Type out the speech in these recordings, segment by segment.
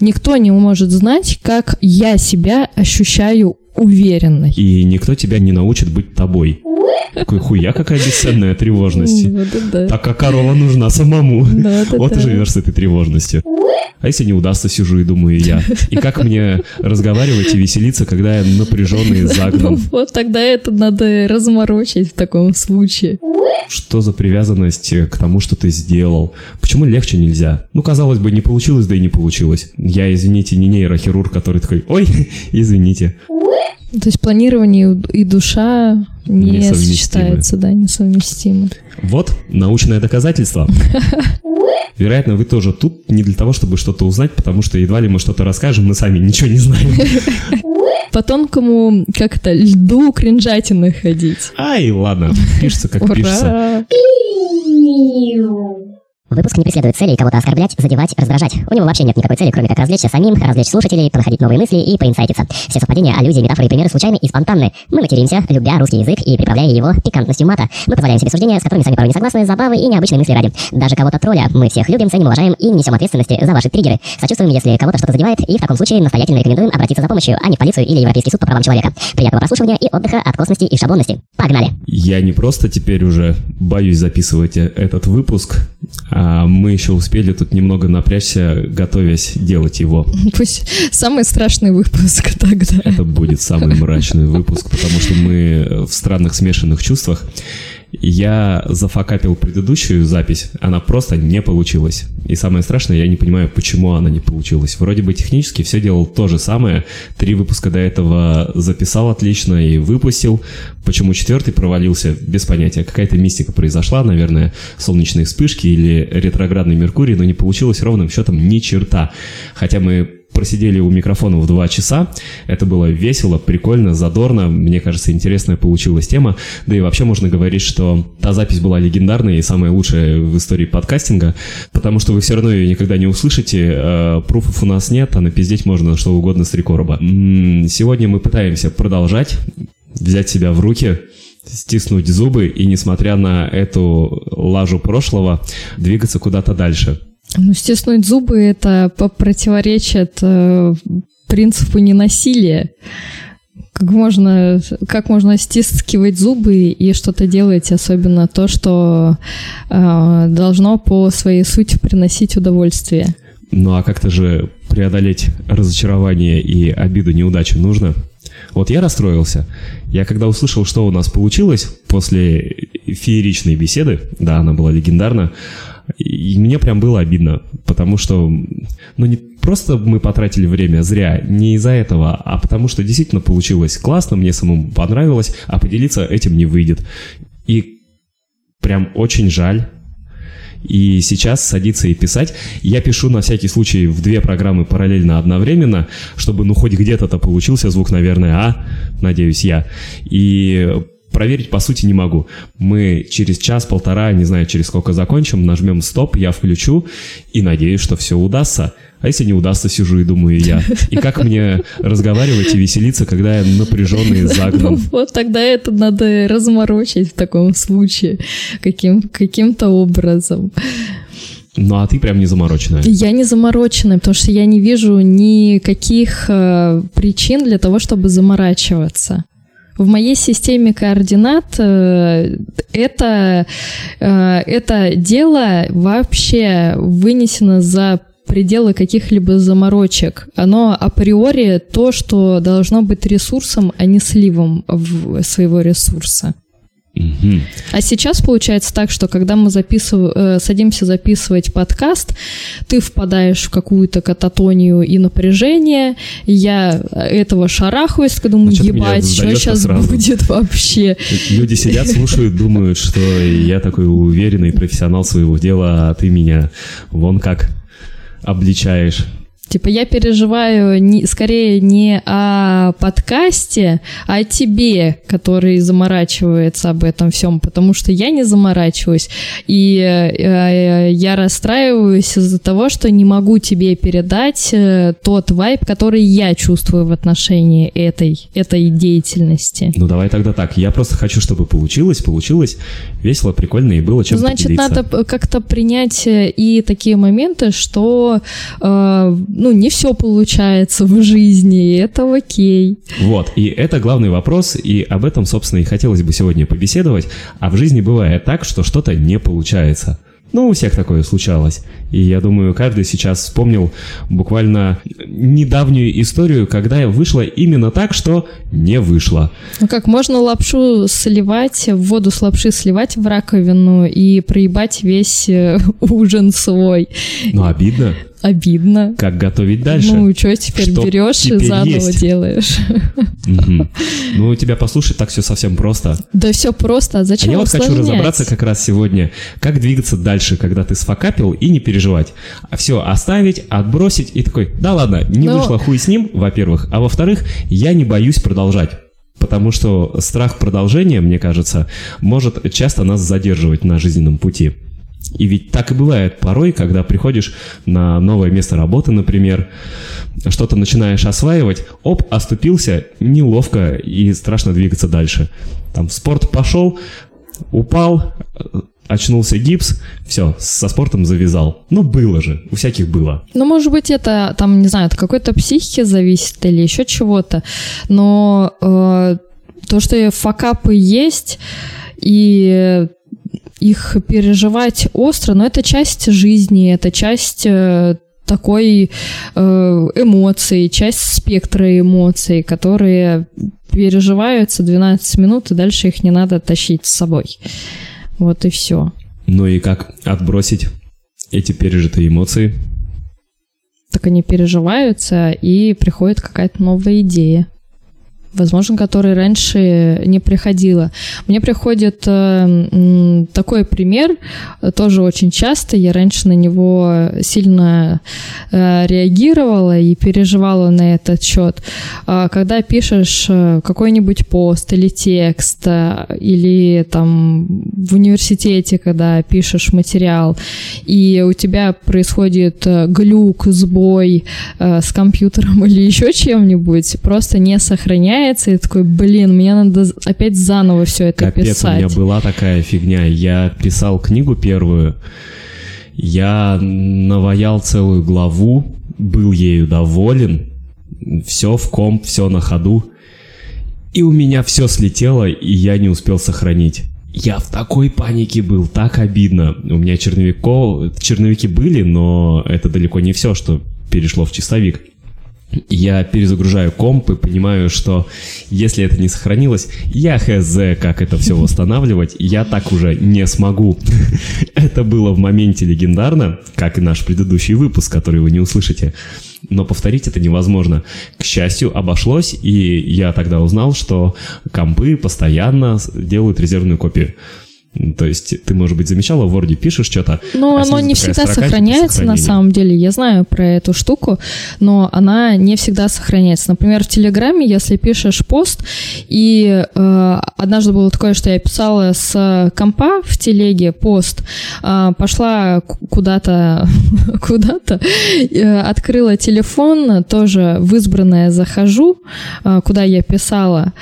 Никто не может знать, как я себя ощущаю уверенной. И никто тебя не научит быть тобой. Какой хуя, какая бесценная тревожность. Вот да. Так как корова нужна самому. Да, да, Вот и живешь с этой тревожностью. А если не удастся, сижу и думаю я. И как мне разговаривать и веселиться, когда я напряженный и загнан? Вот тогда это надо разморочить в таком случае. Что за привязанность к тому, что ты сделал? Почему легче нельзя? Ну, казалось бы, не получилось, да и не получилось. Я, извините, не нейрохирург, который такой, ой, извините. То есть планирование и душа не сочетаются, да, несовместимы. Вот научное доказательство. Вероятно, вы тоже тут не для того, чтобы что-то узнать, потому что едва ли мы что-то расскажем, мы сами ничего не знаем. По тонкому, как это, льду кринжатины ходить. Ай, ладно, пишется как пишется. Выпуск не преследует целей кого-то оскорблять, задевать, раздражать. У него вообще нет никакой цели, кроме как развлечься самим, развлечь слушателей, понаходить новые мысли и поинсайтиться. Все совпадения, аллюзии, метафоры и примеры случайны и спонтанны. Мы материмся, любя русский язык и приправляя его пикантностью мата. Мы позволяем себе суждения, с которыми сами порой не согласны, забавы и необычные мысли ради. Даже кого-то тролля мы всех любим, ценим, уважаем и не несем ответственности за ваши триггеры. Сочувствуем, если кого-то что-то задевает, и в таком случае настоятельно рекомендуем обратиться за помощью, а не в полицию или Европейский суд по правам человека. Приятного прослушивания и отдыха от косности и шаблонности. Погнали! Я не просто теперь уже боюсь записывать этот выпуск, мы еще успели тут немного напрячься, готовясь делать его. Пусть самый страшный выпуск тогда. Это будет самый мрачный выпуск, потому что мы в странных смешанных чувствах. Я зафакапил предыдущую запись, она просто не получилась. И самое страшное, я не понимаю, почему она не получилась. Вроде бы технически все делал то же самое. Три выпуска до этого записал отлично и выпустил. Почему четвертый провалился, без понятия. Какая-то мистика произошла, наверное, солнечные вспышки или ретроградный Меркурий, но не получилось ровным счетом ни черта. Хотя мы просидели у микрофонов два часа. Это было весело, прикольно, задорно. Мне кажется, интересная получилась тема. Да и вообще можно говорить, что та запись была легендарной и самая лучшая в истории подкастинга, потому что вы все равно ее никогда не услышите. Э, Пруфов у нас нет, а напиздеть можно что угодно с рекорба. Сегодня мы пытаемся продолжать, взять себя в руки, стиснуть зубы и, несмотря на эту лажу прошлого, двигаться куда-то дальше. Ну, стиснуть зубы это противоречит э, принципу ненасилия. Как можно, как можно стискивать зубы и что-то делать, особенно то, что э, должно по своей сути приносить удовольствие. Ну а как-то же преодолеть разочарование и обиду неудачи нужно. Вот я расстроился. Я когда услышал, что у нас получилось после фееричной беседы, да, она была легендарна, и мне прям было обидно, потому что, ну не просто мы потратили время зря, не из-за этого, а потому что действительно получилось классно, мне самому понравилось, а поделиться этим не выйдет. И прям очень жаль, и сейчас садиться и писать. Я пишу на всякий случай в две программы параллельно одновременно, чтобы ну хоть где-то-то получился звук, наверное, а, надеюсь я. И проверить по сути не могу. Мы через час-полтора, не знаю через сколько закончим, нажмем стоп, я включу и надеюсь, что все удастся. А если не удастся, сижу и думаю я. И как мне разговаривать и веселиться, когда я напряженный и загнан. Вот тогда это надо разморочить в таком случае каким, каким-то образом. Ну а ты прям не замороченная. Я не замороченная, потому что я не вижу никаких э, причин для того, чтобы заморачиваться. В моей системе координат э, это, э, это дело вообще вынесено за пределы каких-либо заморочек. Оно априори то, что должно быть ресурсом, а не сливом своего ресурса. А сейчас получается так, что когда мы записыв... э, садимся записывать подкаст, ты впадаешь в какую-то кататонию и напряжение, я этого шарахаюсь, такая думаю, Ну, ебать, что сейчас сразу. будет вообще? Люди сидят, слушают, думают, что я такой уверенный профессионал своего дела, а ты меня вон как обличаешь. Типа я переживаю не, скорее не о подкасте, а о тебе, который заморачивается об этом всем, потому что я не заморачиваюсь. И э, я расстраиваюсь из-за того, что не могу тебе передать э, тот вайб, который я чувствую в отношении этой, этой деятельности. Ну давай тогда так. Я просто хочу, чтобы получилось, получилось весело, прикольно и было чем Значит, поделиться. надо как-то принять э, и такие моменты, что э, ну, не все получается в жизни, и это окей. Вот, и это главный вопрос, и об этом, собственно, и хотелось бы сегодня побеседовать. А в жизни бывает так, что что-то не получается. Ну, у всех такое случалось. И я думаю, каждый сейчас вспомнил буквально недавнюю историю, когда вышло именно так, что не вышло. Ну как, можно лапшу сливать, в воду с лапши сливать в раковину и проебать весь э, ужин свой. Ну, обидно. Обидно. Как готовить дальше? Ну, что теперь Что берешь и теперь заново есть? делаешь? Мгм. Ну, у тебя послушать так все совсем просто. Да все просто, а А зачем я вот хочу разобраться как раз сегодня, как двигаться дальше, когда ты сфакапил и не переживать. А все оставить, отбросить и такой, да ладно, не Но- вышло хуй с ним, во-первых. А во-вторых, я не боюсь продолжать. Потому что страх продолжения, мне кажется, может часто нас задерживать на жизненном пути. И ведь так и бывает порой, когда приходишь на новое место работы, например, что-то начинаешь осваивать, оп, оступился, неловко и страшно двигаться дальше. Там в спорт пошел, упал, очнулся гипс, все, со спортом завязал. Ну, было же, у всяких было. Ну, может быть, это, там, не знаю, от какой-то психики зависит или еще чего-то, но э, то, что факапы есть, и их переживать остро, но это часть жизни, это часть э, такой э, эмоций, часть спектра эмоций, которые переживаются 12 минут, и дальше их не надо тащить с собой. Вот и все. Ну и как отбросить эти пережитые эмоции? так они переживаются, и приходит какая-то новая идея. Возможно, которой раньше не приходила. Мне приходит э, такой пример, э, тоже очень часто. Я раньше на него сильно э, реагировала и переживала на этот счет. А, Когда пишешь э, какой-нибудь пост или текст, э, или там в университете, когда пишешь материал, и у тебя происходит э, глюк, сбой э, с компьютером или еще чем-нибудь, просто не сохраняется, и такой, блин, мне надо опять заново все это Капец, писать. у меня была такая фигня. Я писал книгу первую, я наваял целую главу, был ею доволен, все в комп, все на ходу. И у меня все слетело, и я не успел сохранить. Я в такой панике был, так обидно. У меня черновиков, черновики были, но это далеко не все, что перешло в чистовик. Я перезагружаю комп и понимаю, что если это не сохранилось, я хз, как это все восстанавливать, я так уже не смогу. Это было в моменте легендарно, как и наш предыдущий выпуск, который вы не услышите. Но повторить это невозможно. К счастью, обошлось, и я тогда узнал, что компы постоянно делают резервную копию. То есть ты, может быть, замечала, в Word пишешь что-то, Но а оно не всегда сохраняется на самом деле. Я знаю про эту штуку, но она не всегда сохраняется. Например, в Телеграме, если пишешь пост, и э, однажды было такое, что я писала с компа в телеге пост, э, пошла куда-то, куда-то, э, открыла телефон, тоже в избранное захожу, э, куда я писала,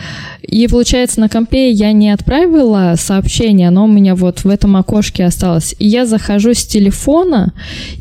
и получается на компе я не отправила сообщение, у меня вот в этом окошке осталось. И я захожу с телефона,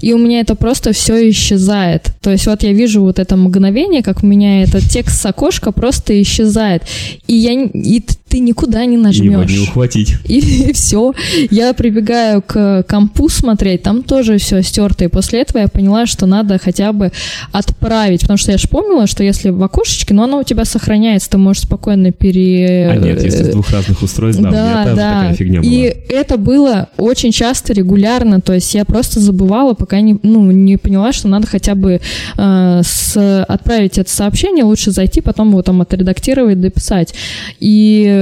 и у меня это просто все исчезает. То есть вот я вижу вот это мгновение, как у меня этот текст с окошка просто исчезает. И я и ты никуда не Его нажмешь. не ухватить. И все. Я прибегаю к компу смотреть, там тоже все стерто. И после этого я поняла, что надо хотя бы отправить. Потому что я же помнила, что если в окошечке, но оно у тебя сохраняется, ты можешь спокойно пере... А нет, если с двух разных устройств, да, у меня тоже такая фигня была. И это было очень часто, регулярно. То есть я просто забывала, пока не, ну, не поняла, что надо хотя бы э, с, отправить это сообщение, лучше зайти, потом его там отредактировать, дописать. И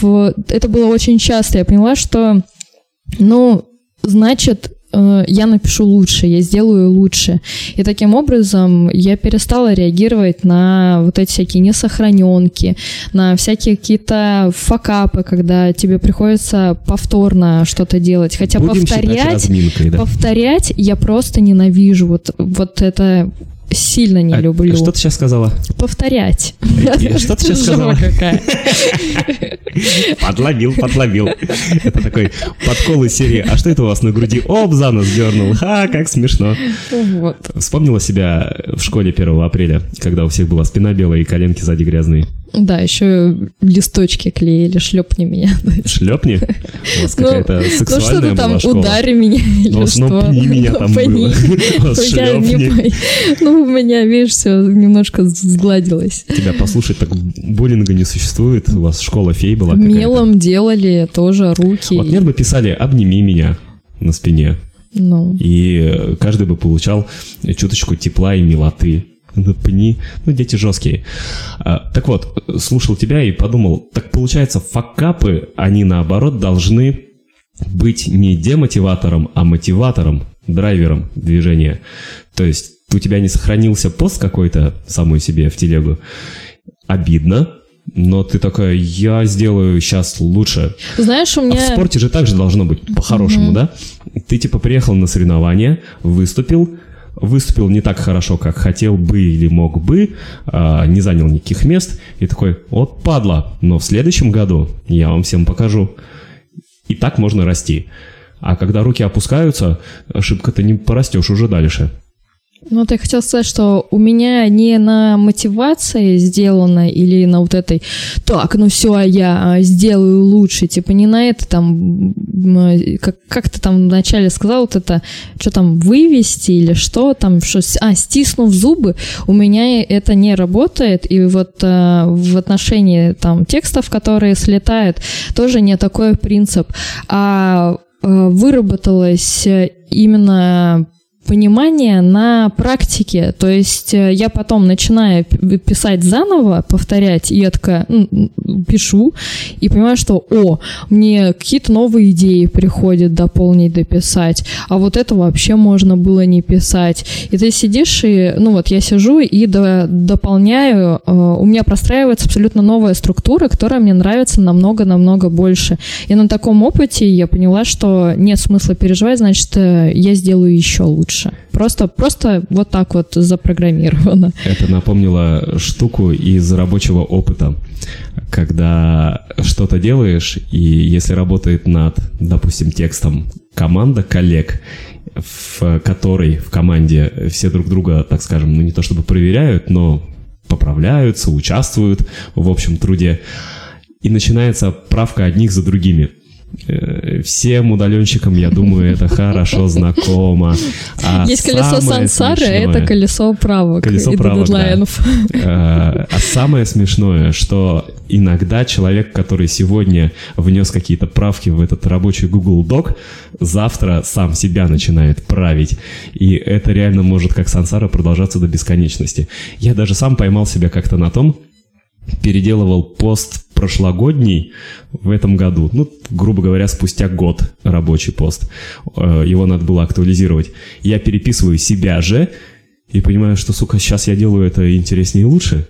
в- это было очень часто. Я поняла, что, ну, значит, э, я напишу лучше, я сделаю лучше. И таким образом я перестала реагировать на вот эти всякие несохраненки, на всякие какие-то факапы, когда тебе приходится повторно что-то делать. Хотя Будем повторять, разминкой, да. повторять я просто ненавижу. Вот, вот это сильно не А, люблю. Что ты сейчас сказала? Повторять. И что ты сейчас сказала? какая. Подловил, подловил. Это такой подкол из серии. А что это у вас на груди? Оп, за нос дернул. Ха, как смешно. Вот. Вспомнила себя в школе 1 апреля, когда у всех была спина белая и коленки сзади грязные. Да, еще листочки клеили, шлепни меня. Шлепни? У вас какая-то Ну, сексуальная что-то там, была школа. удари меня или Ну, что. ну, пни меня там было. Шлепни. Ну, у меня, видишь, все немножко сгладилось. Тебя послушать, так буллинга не существует. У вас школа фей была. Мелом делали тоже руки. Вот нет бы писали «обними меня» на спине. Ну, И каждый бы получал чуточку тепла и милоты. Пни. Ну, дети жесткие. А, так вот, слушал тебя и подумал, так получается, факапы, они наоборот должны быть не демотиватором, а мотиватором, драйвером движения. То есть у тебя не сохранился пост какой-то самой себе в телегу. Обидно, но ты такая, я сделаю сейчас лучше. знаешь, у А в меня... спорте же также должно быть по-хорошему, да? Ты типа приехал на соревнования, выступил, выступил не так хорошо, как хотел бы или мог бы, а, не занял никаких мест, и такой, вот падла, но в следующем году я вам всем покажу. И так можно расти. А когда руки опускаются, ошибка ты не порастешь уже дальше. Ну, вот я хотела сказать, что у меня не на мотивации сделано или на вот этой «так, ну все, а я а, сделаю лучше», типа не на это там, э, как, как ты там вначале сказал, вот это, что там, вывести или что там, что, а, стиснув зубы, у меня это не работает, и вот э, в отношении там текстов, которые слетают, тоже не такой принцип, а э, выработалось именно понимание на практике. То есть э, я потом начинаю писать заново, повторять, и я такая пишу, и понимаю, что, о, мне какие-то новые идеи приходят дополнить, дописать, а вот это вообще можно было не писать. И ты сидишь, и, ну вот я сижу и до- дополняю, э, у меня простраивается абсолютно новая структура, которая мне нравится намного-намного больше. И на таком опыте я поняла, что нет смысла переживать, значит, э, я сделаю еще лучше. Просто, просто вот так вот запрограммировано. Это напомнило штуку из рабочего опыта, когда что-то делаешь, и если работает над, допустим, текстом команда коллег, в которой в команде все друг друга, так скажем, ну не то чтобы проверяют, но поправляются, участвуют в общем труде, и начинается правка одних за другими. Э, Всем удаленщикам, я думаю, это хорошо знакомо. А Есть колесо сансары, смешное- это колесо правок Колесо и правок, да. дедлайнов. Э, А самое смешное, что иногда человек, который сегодня внес какие-то правки в этот рабочий Google Doc, завтра сам себя начинает править. И это реально может как сансара продолжаться до бесконечности. Я даже сам поймал себя как-то на том, переделывал пост прошлогодний в этом году. Ну, грубо говоря, спустя год рабочий пост. Э, Его надо было актуализировать. Я переписываю себя же и понимаю, что, сука, сейчас я делаю это интереснее и лучше.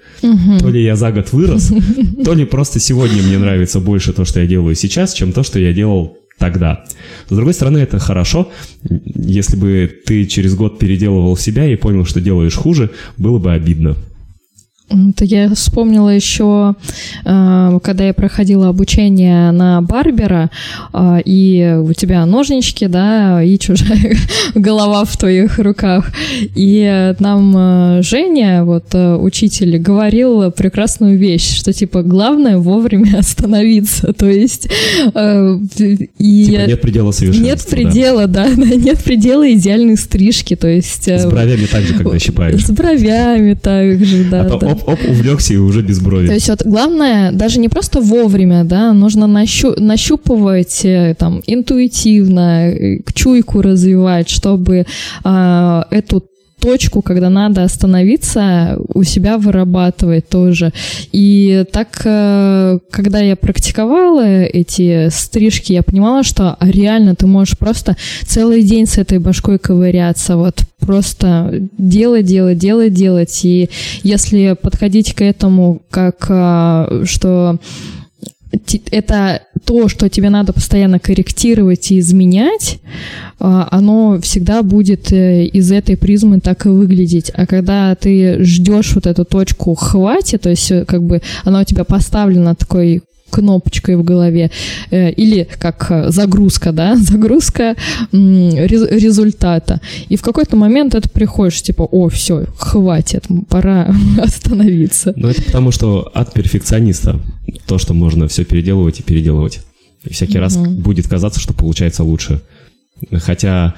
То ли я за год вырос, то ли просто сегодня мне нравится больше то, что я делаю сейчас, чем то, что я делал тогда. С другой стороны, это хорошо. Если бы ты через год переделывал себя и понял, что делаешь хуже, было бы обидно. Это я вспомнила еще, э, когда я проходила обучение на барбера, э, и у тебя ножнички, да, и чужая голова в твоих руках. И нам э, Женя, вот э, учитель, говорил прекрасную вещь, что типа главное вовремя остановиться. То есть э, и Типа нет предела совершенства. нет предела, да, да, нет предела идеальной стрижки. То есть э, С бровями так же, когда щипаешь. с бровями также, да. А то да. Оп-оп, увлекся и уже без То брови. есть вот главное даже не просто вовремя, да, нужно нащу- нащупывать э, там интуитивно, э, чуйку развивать, чтобы а, эту точку, когда надо остановиться, у себя вырабатывать тоже. И так, э, когда я практиковала эти стрижки, я понимала, что реально ты можешь просто целый день с этой башкой ковыряться, вот просто делать, делать, делать, делать. И если подходить к этому как э, что это то, что тебе надо постоянно корректировать и изменять, а, оно всегда будет э, из этой призмы так и выглядеть. А когда ты ждешь вот эту точку хватит, то есть э, как бы она у тебя поставлена такой кнопочкой в голове, э, или как загрузка, да, загрузка результата. И в какой-то момент это приходишь, типа, о, все, хватит, пора остановиться. Ну, это потому, что от перфекциониста то, что можно все переделывать и переделывать. И всякий mm-hmm. раз будет казаться, что получается лучше. Хотя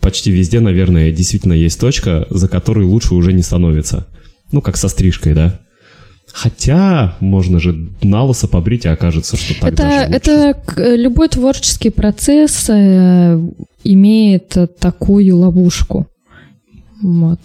почти везде, наверное, действительно есть точка, за которой лучше уже не становится. Ну, как со стрижкой, да? Хотя можно же на лысо побрить, и окажется, что так это, даже Это любой творческий процесс э, имеет такую ловушку. Вот.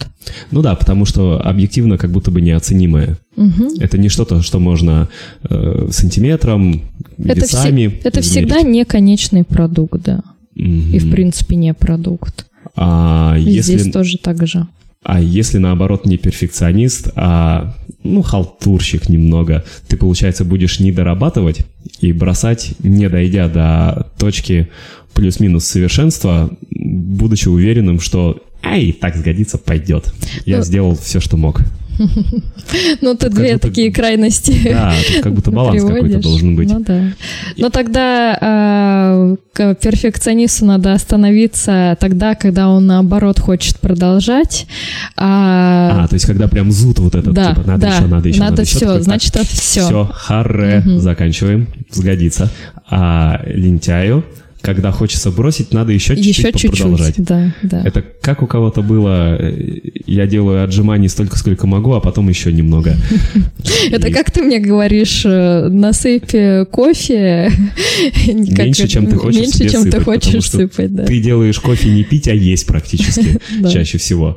Ну да, потому что объективно как будто бы неоценимое. Угу. Это не что-то, что можно э, сантиметром, это весами вс- Это всегда не конечный продукт, да. Угу. И в принципе не продукт. А И если... Здесь тоже так же. А если наоборот не перфекционист, а ну халтурщик немного, ты получается будешь не дорабатывать и бросать, не дойдя до точки плюс-минус совершенства, будучи уверенным, что ай, так сгодится, пойдет. Я ну, сделал все, что мог. Ну, ты две такие крайности Да, тут как будто баланс какой-то должен быть. Ну да. Но тогда а, к перфекционисту надо остановиться тогда, когда он, наоборот, хочет продолжать. А, а то есть когда прям зуд вот этот, да, типа, надо да, еще, надо еще, надо, надо все, значит, все. Все, харе, заканчиваем, сгодится. А лентяю когда хочется бросить, надо еще чуть-чуть еще продолжать. Да, да. Это как у кого-то было, э, я делаю отжиманий столько, сколько могу, а потом еще немного. Это как ты мне говоришь, э, насыпь кофе... Меньше, чем ты хочешь Меньше, чем ты хочешь сыпать, да. Ты делаешь кофе не пить, а есть практически чаще всего.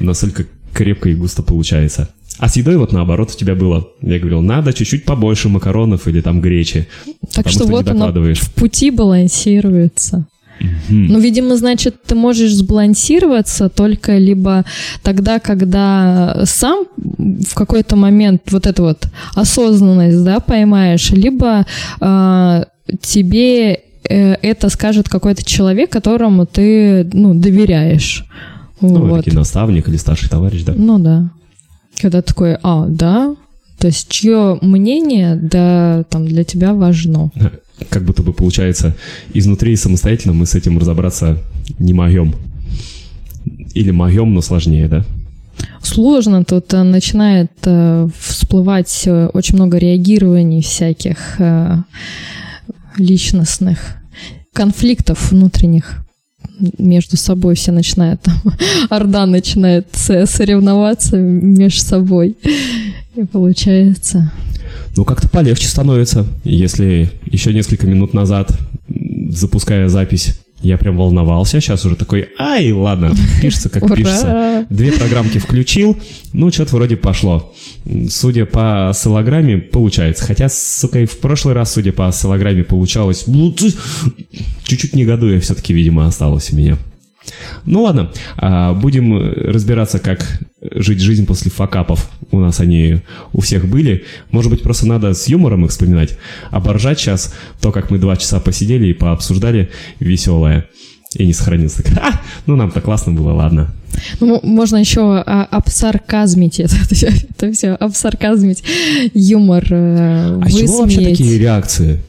Настолько крепко и густо получается. А с едой вот наоборот у тебя было. Я говорил, надо чуть-чуть побольше макаронов или там гречи. Так что, что вот оно в пути балансируется. Ну, видимо, значит, ты можешь сбалансироваться только либо тогда, когда сам в какой-то момент вот эту вот осознанность, да, поймаешь, либо э, тебе это скажет какой-то человек, которому ты, ну, доверяешь. Ну, вот. наставник или старший товарищ, да? Ну, да. Когда такой, а, да, то есть чье мнение, да, там для тебя важно. Как будто бы получается, изнутри самостоятельно мы с этим разобраться не могем. Или могем, но сложнее, да? Сложно, тут э, начинает э, всплывать э, очень много реагирований всяких личностных, конфликтов внутренних между собой все начинают, там, Орда начинает соревноваться между собой. И получается... Ну, как-то полегче становится, если еще несколько минут назад, запуская запись, я прям волновался, сейчас уже такой, ай, ладно, пишется как пишется. Две программки включил, ну, что-то вроде пошло. Судя по осциллограмме, получается. Хотя, сука, и в прошлый раз, судя по осциллограмме, получалось... Чуть-чуть негодуя все-таки, видимо, осталось у меня. Ну ладно, а, будем разбираться, как жить жизнь после факапов. У нас они у всех были. Может быть, просто надо с юмором их вспоминать. Оборжать сейчас то, как мы два часа посидели и пообсуждали веселое. И не сохранился. А, ну, нам-то классно было, ладно. Ну, можно еще а, обсарказмить это, это, все, обсарказмить юмор, э, А чего вообще такие реакции?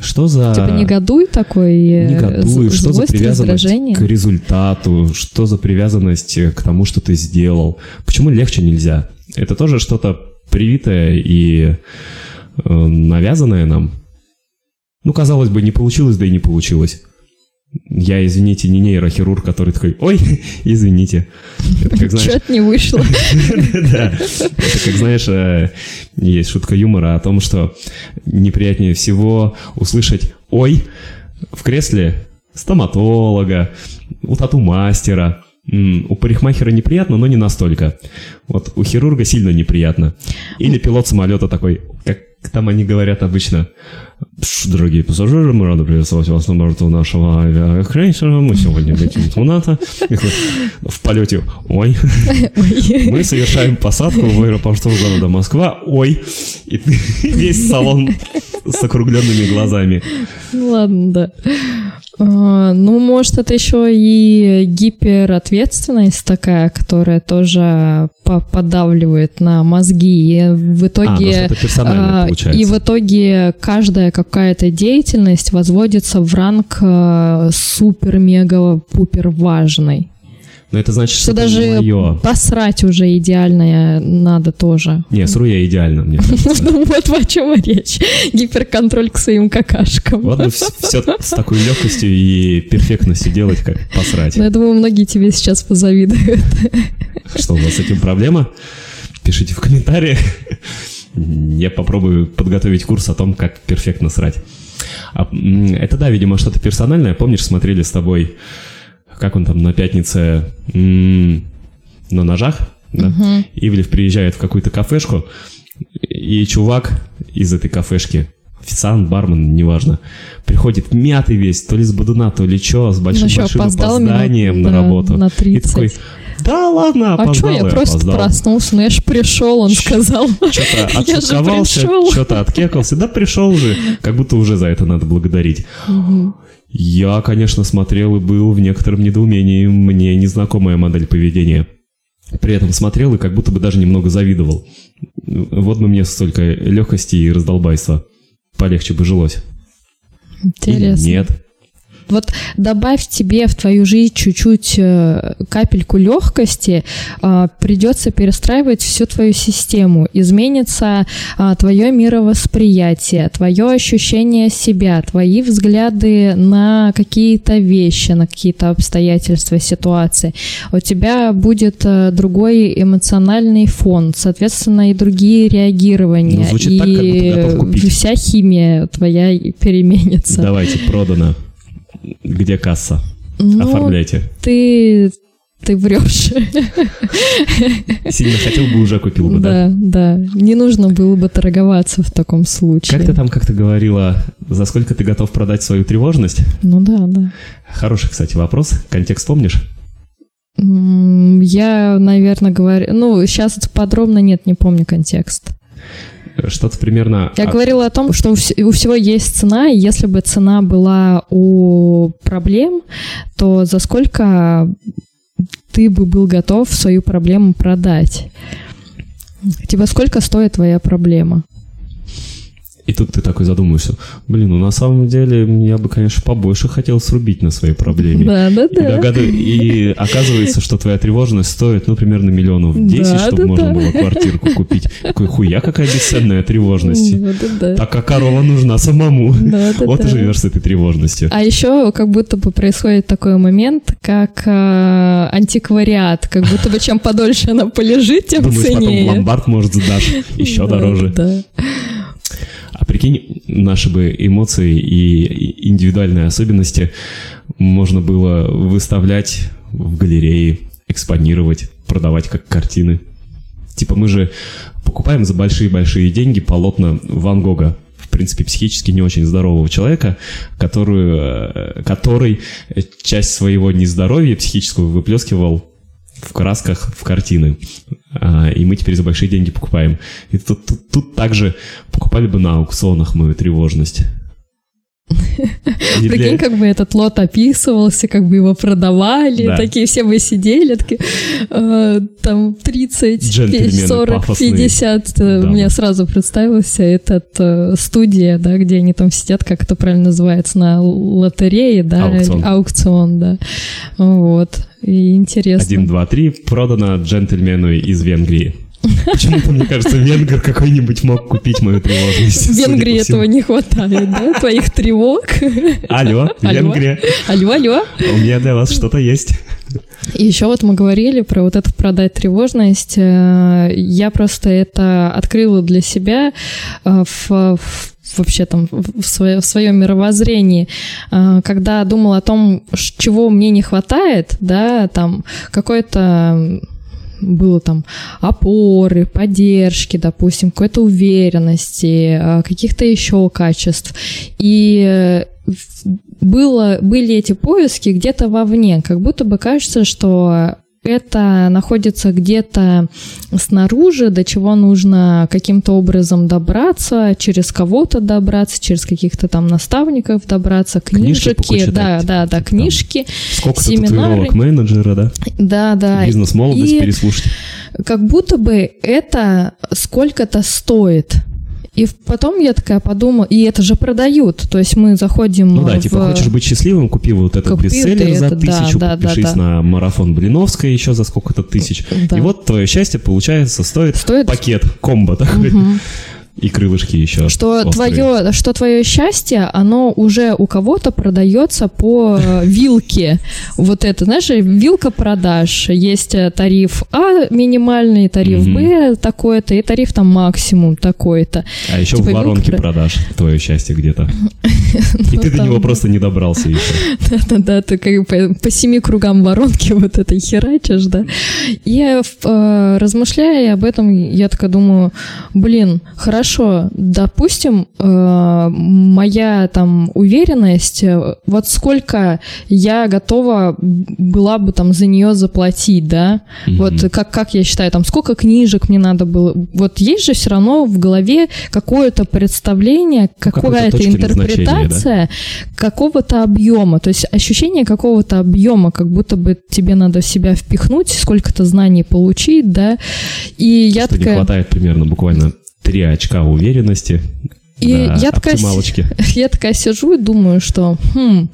Что за... Типа негодуй такой? Э, негодуй, что за привязанность к результату, что за привязанность к тому, что ты сделал. Почему легче нельзя? Это тоже что-то привитое и э, навязанное нам? Ну, казалось бы, не получилось, да и не получилось. Я, извините, не нейрохирург, который такой, ой, извините. Это как, знаешь... Чё-то не вышло. Да, это как, знаешь, э, есть шутка юмора о том, что неприятнее всего услышать «ой» в кресле стоматолога, у тату-мастера, У парикмахера неприятно, но не настолько. Вот у хирурга сильно неприятно. Или пилот самолета такой, как там они говорят обычно. «Пш, Дорогие пассажиры, мы рады приветствовать вас на борту нашего авиакрейсера. Мы сегодня летим в вот В полете. Ой, мы совершаем посадку в аэропорту города Москва. Ой, и весь салон с округленными глазами. Ну ладно, да. А, Ну, может, это еще и гиперответственность такая, которая тоже по- подавливает на мозги. И в А, итоге... ну что-то персональное а. И в итоге каждая какая-то деятельность возводится в ранг э, супер-мега-пупер важной. Но это значит, Что что даже мое. посрать уже идеальное надо тоже. Не, сру я идеально, мне. Ну вот о чем речь. Гиперконтроль к своим какашкам. Ладно, все с такой легкостью и перфектностью делать, как посрать. Но я думаю, многие тебе сейчас позавидуют. Что у вас с этим проблема? Пишите в комментариях. Я попробую подготовить курс о том, как перфектно срать. А, это да, видимо, что-то персональное. Помнишь, смотрели с тобой, как он там на пятнице на ножах? Да? Ивлев приезжает в какую-то кафешку, и чувак из этой кафешки, официант, бармен, неважно, приходит мятый весь, то ли с бодуна, то ли что, с Ну, большим, опозданием минут, на да, работу. на И 30. такой, да ладно, А опоздал что, я и просто опоздал. проснулся, ну я ж пришел, он сказал. Что-то Я отшуковался, что-то откекался. Да пришел же, как будто уже за это надо благодарить. Я, конечно, смотрел и был в некотором недоумении. Мне незнакомая модель поведения. При этом смотрел и как будто бы даже немного завидовал. Вот бы мне столько легкости и раздолбайства. Полегче бы жилось. Или Интересно. нет. Вот добавь тебе в твою жизнь чуть-чуть э, капельку легкости, а, придется перестраивать всю твою систему. Изменится а, твое мировосприятие, твое ощущение себя, твои взгляды на какие-то вещи, на какие-то обстоятельства, ситуации. У тебя будет э, другой эмоциональный фон, соответственно, и другие реагирования. Ну, звучит так, как будто и готов купить. вся химия твоя и переменится. Давайте, продано. Где касса? Ну, Оформляйте. ты ты врешь. Сильно хотел бы, уже купил бы, да? Да, да. Не нужно было бы торговаться в таком случае. Как ты там как-то говорила, за сколько ты готов продать свою тревожность? Ну да, да. Хороший, кстати, вопрос. Контекст помнишь? Я, наверное, говорю... Ну, сейчас подробно нет, не помню контекст. Что-то примерно... Я а, говорила о том, что у вс- у всего есть цена, и если бы цена была у проблем, то за сколько ты бы был готов свою проблему продать? Типа, сколько стоит твоя проблема? И тут ты такой задумаешься. Блин, ну на самом деле я бы, конечно, побольше хотел срубить на своей проблеме. Да, да, И, да. догад- и оказывается, что твоя тревожность стоит, ну, примерно миллионов 10, Да, чтобы да, можно да. было квартирку купить. Такой, хуя, какая бесценная тревожность. Да, да, да. Так как корова нужна самому. Да, да, Вот и да. живешь с этой тревожностью. А еще как будто бы происходит такой момент, как э, антиквариат. Как будто бы чем подольше она полежит, тем Думаешь, потом ценнее. ломбард, может, сдашь еще дороже. Да. Прикинь, наши бы эмоции и индивидуальные особенности можно было выставлять в галерее, экспонировать, продавать как картины. Типа мы же покупаем за большие-большие деньги полотна Ван Гога, в принципе, психически не очень здорового человека, которую, э, который часть своего нездоровья психического выплескивал в красках в картины. А, и мы теперь за большие деньги покупаем. И тут, тут, тут также покупали бы на аукционах мою тревожность. Прикинь, как бы этот лот описывался, как бы его продавали, Да. такие все бы сидели, такие, э, там 30, Джентльмены 40, пафосные. 50. э, Да. Мне сразу представился этот э, студия, да, где они там сидят, как это правильно называется, на лотерее, да, Аукцион. аукцион, да. Вот. И интересно. Один, два, три. Продано джентльмену из Венгрии. Почему-то, мне кажется, венгер какой-нибудь мог купить мою тревожность. В Венгрии этого не хватает, да, твоих тревог. Алло, Алло. Венгрия, Алло, алло. у меня для вас что-то есть. И еще вот мы говорили про вот это продать тревожность. Э, я просто это открыла для себя э, в, в вообще там в, свое, в своем мировоззрении, э, когда думала о том, чего мне не хватает, да, там какой-то было там опоры, поддержки, допустим, какой-то уверенности, каких-то еще качеств. И было, были эти поиски где-то вовне, как будто бы кажется, что это находится где-то снаружи, до чего нужно каким-то образом добраться, через кого-то добраться, через каких-то там наставников добраться, книжки, книжки да, да, да, книжки, Сколько семинары. Менеджера, да? Да, да. Бизнес-молодость и переслушать. Как будто бы это сколько-то стоит. И потом я такая подумала, и это же продают, то есть мы заходим Ну да, в... типа хочешь быть счастливым, купи вот этот Купи бестселлер за это, да, тысячу, да, да, подпишись да. на марафон Блиновская еще за сколько-то тысяч. Да. И вот твое счастье, получается, стоит, Стоит- пакет, комбо такой. И крылышки еще. Что острые. твое, что твое счастье, оно уже у кого-то продается по э, вилке. Вот это, знаешь, вилка продаж. Есть э, тариф А минимальный, тариф. Б такой-то и тариф там максимум такой-то. А еще в воронке продаж твое счастье где-то. И ты до там- него просто не добрался еще. Да-да-да, ты как бы по, семи кругам воронки вот этой херачишь, да. И э, размышляя об этом, я такая думаю, блин, хорошо, допустим, э, моя там уверенность, э, вот сколько я готова была бы там за нее заплатить, да, Мгм. вот как, как я считаю, там, сколько книжек мне надо было, вот есть же все равно в голове какое-то представление, какой-то какая-то назначения, да? интерпретация, какого-то объема, то есть ощущение какого-то объема, как будто бы тебе надо в себя впихнуть, сколько-то знаний получить, да, и я Что не такая... хватает примерно буквально три очка уверенности. И до я такая, я такая сижу и думаю, что, хм,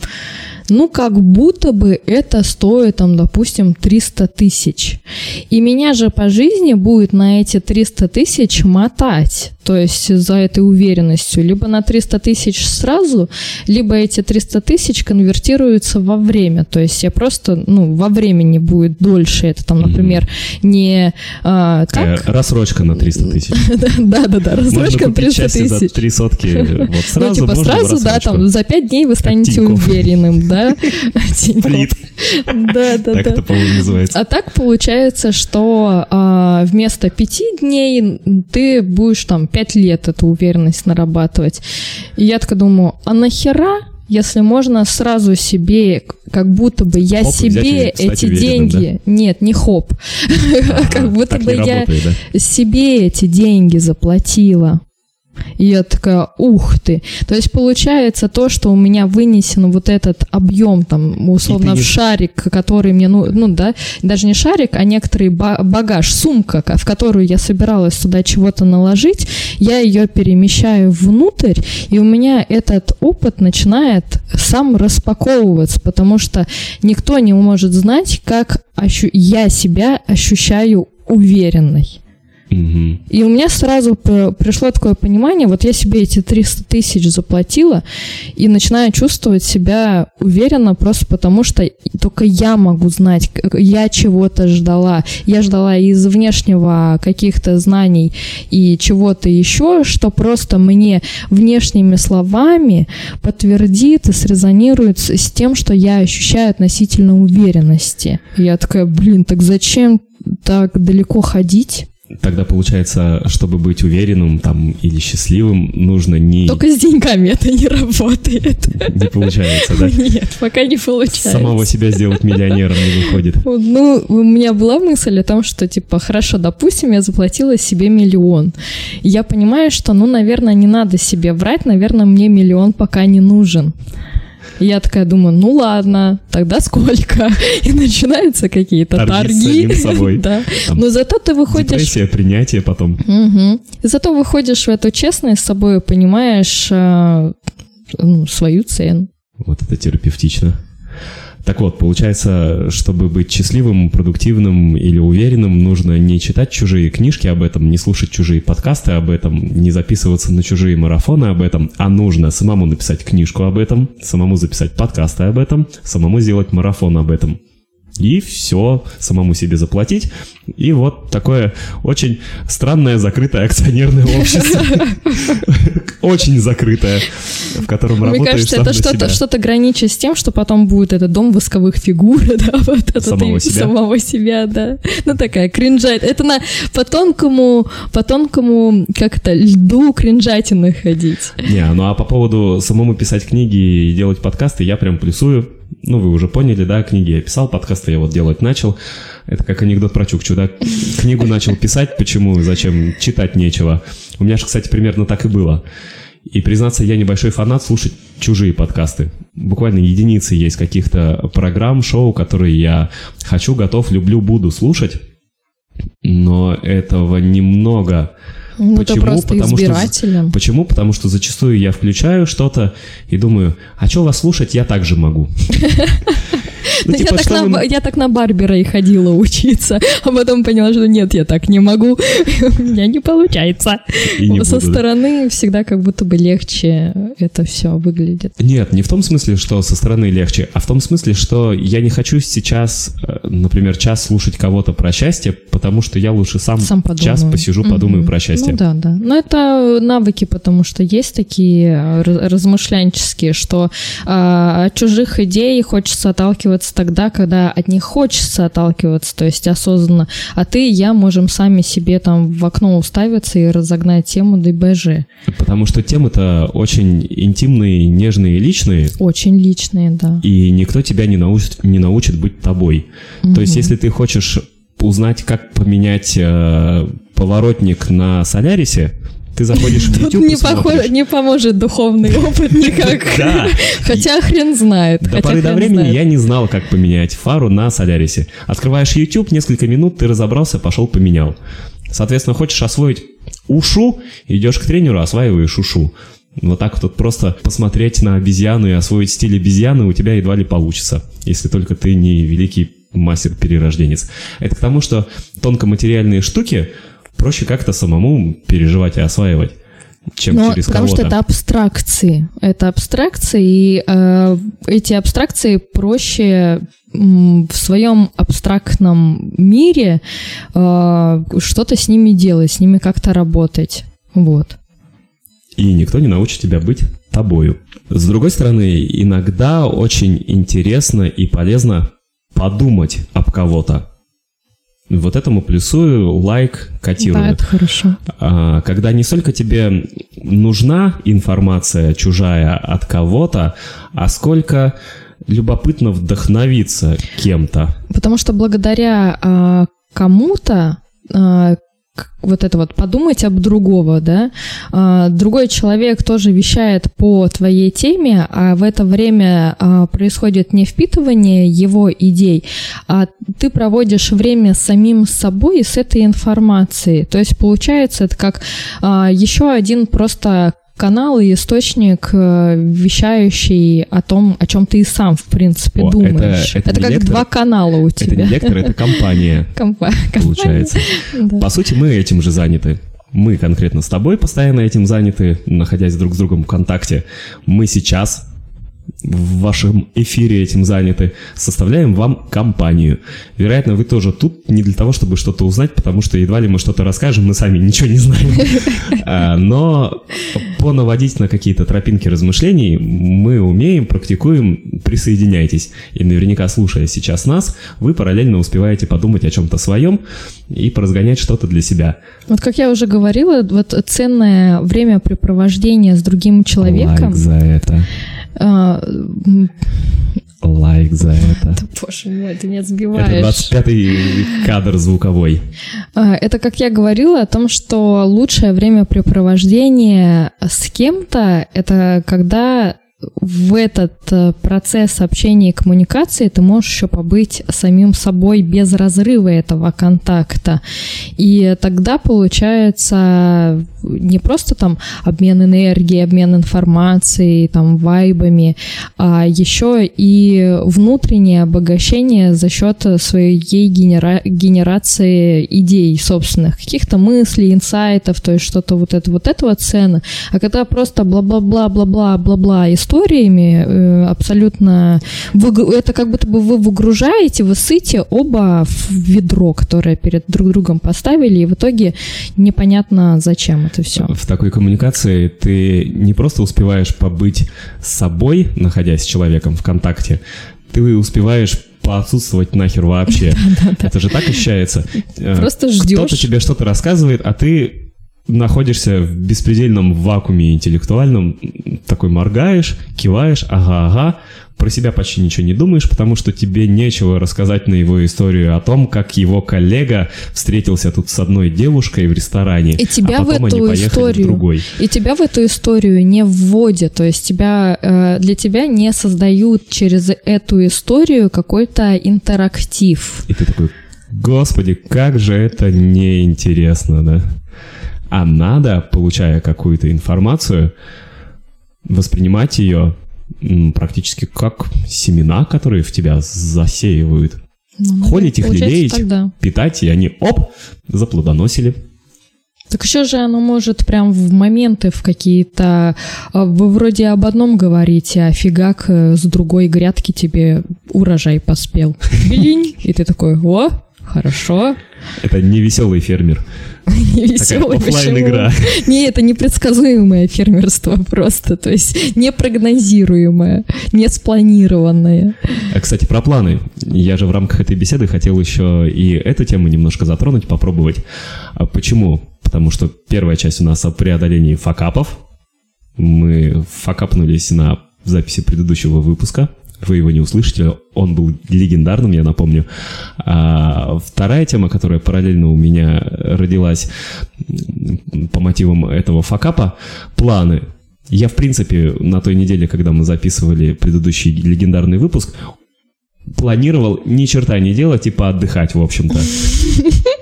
ну как будто бы это стоит, там, допустим, 300 тысяч. И меня же по жизни будет на эти 300 тысяч мотать, то есть за этой уверенностью. Либо на 300 тысяч сразу, либо эти 300 тысяч конвертируются во время. То есть я просто, ну, во времени будет дольше. Это там, например, не а, так... рассрочка на 300 тысяч. Да-да-да, рассрочка купить 300 счастье за тысяч. три сотки. Вот сразу ну, типа, сразу, да, там, за пять дней вы станете уверенным, да? Флит. Да, да, Так это, по-моему, называется. А так получается, что а, вместо пяти дней ты будешь там пять лет эту уверенность нарабатывать. И я так думаю, а нахера, если можно сразу себе, как будто бы я Хоп, взять себе и стать эти уверенным, деньги, нет, не хоп, как будто бы я да? себе эти деньги заплатила. И я такая, ух ты. То есть получается то, что у меня вынесен вот этот объем, там, условно, в шарик, который мне, ну, ну да, даже не шарик, а некоторый ба- багаж, сумка, ка- в которую я собиралась туда чего-то наложить, я ее перемещаю внутрь, и у меня этот опыт начинает сам распаковываться, потому что никто не может знать, как ощу- я себя ощущаю уверенной. И у меня сразу пришло такое понимание, вот я себе эти 300 тысяч заплатила и начинаю чувствовать себя уверенно просто потому, что только я могу знать, я чего-то ждала. Я ждала из внешнего каких-то знаний и чего-то еще, что просто мне внешними словами подтвердит и срезонирует с тем, что я ощущаю относительно уверенности. Я такая, блин, так зачем так далеко ходить? Тогда получается, чтобы быть уверенным там или счастливым, нужно не... Только с деньгами это не работает. Не получается, да? Нет, пока не получается. Самого себя сделать миллионером не выходит. Ну, у меня была мысль о том, что, типа, хорошо, допустим, я заплатила себе миллион. Я понимаю, что, ну, наверное, не надо себе врать, наверное, мне миллион пока не нужен. И я такая думаю, ну ладно, тогда сколько? И начинаются какие-то Торги с собой. Да. Там Но зато ты выходишь Депрессия, принятие потом. И зато выходишь в эту честность с собой понимаешь э, ну, свою цену. Вот это терапевтично. Так вот, получается, чтобы быть счастливым, продуктивным или уверенным, нужно не читать чужие книжки об этом, не слушать чужие подкасты об этом, не записываться на чужие марафоны об этом, а нужно самому написать книжку об этом, самому записать подкасты об этом, самому сделать марафон об этом. И все самому себе заплатить. И вот такое очень странное закрытое акционерное общество. Очень закрытое, в котором Мне работаешь кажется, сам это что-то, граничит с тем, что потом будет этот дом восковых фигур, да, вот это Самого себя. самого себя, да. Ну такая кринжать. Это на по тонкому, по тонкому, как это, льду кринжатины ходить. Не, ну а по поводу самому писать книги и делать подкасты, я прям плюсую. Ну, вы уже поняли, да, книги я писал, подкасты я вот делать начал. Это как анекдот про Чукчу, да? Книгу начал писать, почему, зачем, читать нечего. У меня же, кстати, примерно так и было. И, признаться, я небольшой фанат слушать чужие подкасты. Буквально единицы есть каких-то программ, шоу, которые я хочу, готов, люблю, буду слушать. Но этого немного. Ну это Почему? просто Потому что-. Почему? Потому что зачастую я включаю что-то и думаю, а что вас слушать, я также могу. Ну, я, типа, так на, вы- я так на Барбера и ходила учиться, а потом поняла, что нет, я так не могу, у меня не получается. Не Со буду, да. стороны всегда как будто бы легче это все выглядит. Нет, не в том смысле, что со стороны легче, а в том смысле, что я не хочу сейчас, э, например, час слушать кого-то про счастье, потому что я лучше сам, Сам подумаю. час посижу, подумаю про счастье. Ну да, да. Но это навыки, потому что есть такие э, раз- размышлянческие, что а, от чужих идей хочется отталкиваться тогда, когда от них хочется отталкиваться, то есть осознанно. А ты и я можем сами себе там в окно уставиться и разогнать тему ДБЖ. Потому что темы-то очень интимные, нежные личные, Очень личные, да. и никто тебя не научит, не научит быть тобой. То есть, если ты хочешь узнать, как поменять э, поворотник на Солярисе, ты заходишь в YouTube не, похоже, не поможет духовный опыт никак. Да. Хотя хрен знает. До поры до времени знает. я не знал, как поменять фару на Солярисе. Открываешь YouTube, несколько минут, ты разобрался, пошел поменял. Соответственно, хочешь освоить ушу, идешь к тренеру, осваиваешь ушу. Вот так вот просто посмотреть на обезьяну и освоить стиль обезьяны у тебя едва ли получится, если только ты не великий мастер-перерожденец. Это к тому, что тонкоматериальные штуки проще как-то самому переживать и осваивать, чем Но через потому кого-то. что это абстракции. Это абстракции, и э, эти абстракции проще в своем абстрактном мире э, что-то с ними делать, с ними как-то работать. Вот. и никто не научит тебя быть тобою. С другой стороны, иногда очень интересно и полезно подумать об кого-то. Вот этому плюсую, лайк, котирую. Да, это хорошо. А, Когда не столько тебе нужна информация чужая от кого-то, а сколько любопытно вдохновиться кем-то. Потому что благодаря а, кому-то а, вот это вот подумать об другого, да, а, другой человек тоже вещает по твоей теме, а в это время а, происходит не впитывание его идей, а ты проводишь время с самим собой и с этой информацией. То есть получается это как а, еще один просто канал и источник, э, вещающий о том, о чем ты и сам, в принципе, О, это- думаешь. это не как лектор? два канала у Это тебя. не лектор, это компания, Компа- получается. Да. По сути, мы этим же заняты. Мы конкретно с тобой постоянно этим заняты, находясь друг с другом в контакте. Мы сейчас в вашем эфире этим заняты, составляем вам компанию. Вероятно, вы тоже тут не для того, чтобы что-то узнать, потому что едва ли мы что-то расскажем, мы сами ничего не знаем. А, Но понаводить на какие-то тропинки размышлений мы умеем, практикуем, присоединяйтесь. И наверняка, слушая сейчас нас, вы параллельно успеваете подумать о чем-то своем и поразгонять что-то для себя. Вот как я уже говорила, вот ценное времяпрепровождение с другим человеком. Лайк за это. А, Лайк за это. Боже мой, ты меня Это сбиваешь. 25-й кадр звуковой. А, Это, как я говорила, о том, что лучшее времяпрепровождение с кем-то — это когда в этот э, процесс общения и коммуникации ты можешь еще побыть самим собой без разрыва этого контакта. И тогда получается не просто там обмен энергией, обмен информацией, там вайбами, а еще и внутреннее обогащение за счет своей генера- генерации идей собственных, каких-то мыслей, инсайтов, то есть что-то вот это, вот этого цена. А когда просто бла-бла-бла, бла-бла, бла-бла, и историями э, абсолютно... Вы, это как будто бы вы выгружаете, вы сыте оба в ведро, которое перед друг другом поставили, и в итоге непонятно, зачем это все. В такой коммуникации ты не просто успеваешь побыть собой, находясь с человеком в контакте, ты успеваешь поотсутствовать нахер вообще. Это же так ощущается. Э, Просто ждешь. Кто-то тебе что-то рассказывает, а ты находишься в беспредельном вакууме интеллектуальном, такой моргаешь, киваешь, ага-ага, про себя почти ничего не думаешь, потому что тебе нечего рассказать на его историю о том, как его коллега встретился тут с одной девушкой в ресторане, и тебя а потом в эту они поехали историю, в другой. И тебя в эту историю не вводят, то есть тебя, э, для тебя не создают через эту историю какой-то интерактив. И ты такой, господи, как же это неинтересно, да? А надо, получая какую-то информацию, воспринимать ее практически как семена, которые в тебя засеивают. Ну, Ходить их лелеять, тогда. питать, и они, оп, заплодоносили. Так еще же оно может прям в моменты в какие-то... А, вы вроде об одном говорите, а фигак э, с другой грядки тебе урожай поспел. И ты такой, о, хорошо. Это не веселый фермер. Не веселый, игра. Не, это непредсказуемое фермерство просто, то есть непрогнозируемое, не спланированное. А, кстати, про планы. Я же в рамках этой беседы хотел еще и эту тему немножко затронуть, попробовать. А почему? Потому что первая часть у нас о преодолении факапов. Мы факапнулись на записи предыдущего выпуска вы его не услышите, он был легендарным, я напомню. А вторая тема, которая параллельно у меня родилась по мотивам этого факапа, планы. Я, в принципе, на той неделе, когда мы записывали предыдущий легендарный выпуск, планировал ни черта не делать, типа отдыхать, в общем-то.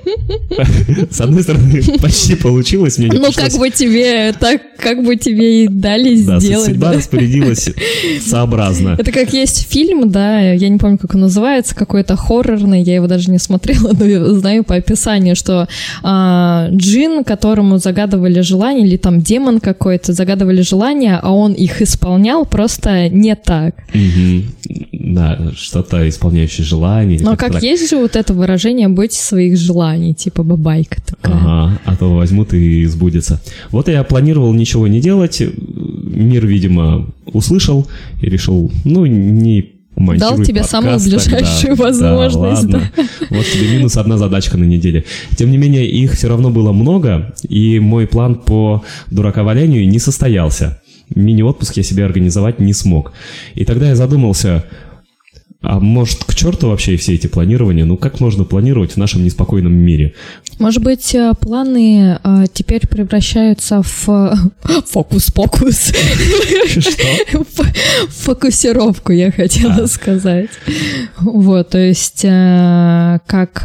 С одной стороны, почти получилось. Мне ну, как бы тебе, так, как бы тебе и дали сделать. Да, судьба распорядилась сообразно. Это как есть фильм, да, я не помню, как он называется, какой-то хоррорный, я его даже не смотрела, но знаю по описанию, что а, джин, которому загадывали желание, или там демон какой-то, загадывали желание, а он их исполнял просто не так. Да, что-то исполняющее желание. Но как есть же вот это выражение «быть своих желаний», типа бабайка такая. Ага, а то возьмут и сбудется. Вот я планировал ничего не делать, мир, видимо, услышал и решил, ну, не Дал тебе подкаст, самую ближайшую тогда. возможность. Да, ладно. Да. Вот тебе минус одна задачка на неделе. Тем не менее, их все равно было много, и мой план по дураковалению не состоялся. Мини-отпуск я себе организовать не смог. И тогда я задумался, а может, к черту вообще все эти планирования? Ну, как можно планировать в нашем неспокойном мире? Может быть, э, планы а, теперь превращаются в э, фокус-покус. Что? Фокусировку, я хотела а. сказать. Вот, то есть как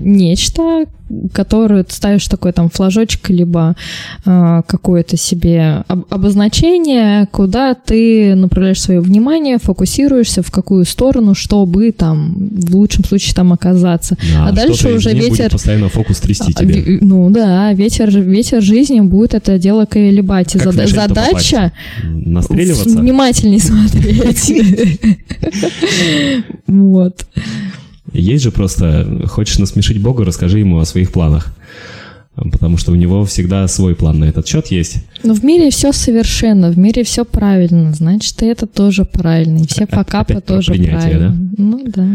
нечто, которую ты ставишь такой там флажочек, либо э, какое-то себе об- обозначение, куда ты направляешь свое внимание, фокусируешься в какую сторону, чтобы там в лучшем случае там оказаться. Да, а дальше уже ветер... Будет постоянно фокус трясти а, тебе. Ну да, ветер, ветер жизни будет это дело колебать. Как Зад- задача... Настреливаться? Внимательнее смотреть. Вот. Есть же просто, хочешь насмешить Бога, расскажи ему о своих планах. Потому что у него всегда свой план на этот счет есть. Но в мире все совершенно, в мире все правильно, значит, и это тоже правильно, и все факапы Опять тоже правильно. Да? Ну да.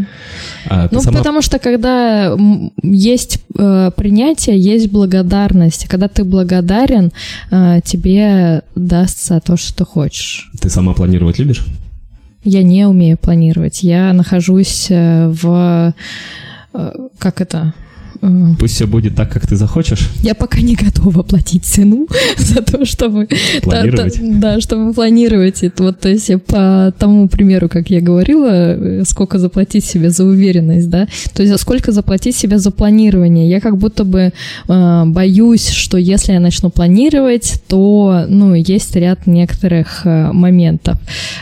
А, ну, сама... потому что когда есть э, принятие, есть благодарность. Когда ты благодарен, э, тебе дастся то, что ты хочешь. Ты сама планировать любишь? Я не умею планировать. Я нахожусь э, в... Э, как это? Пусть все будет так, как ты захочешь. Я пока не готова платить цену за то, чтобы... Планировать. Да, да, чтобы планировать. Это вот, то есть по тому примеру, как я говорила, э, сколько заплатить себе за уверенность, да? То есть сколько заплатить себе за планирование. Я как будто бы э, боюсь, что если я начну планировать, то, ну, есть ряд некоторых э, моментов.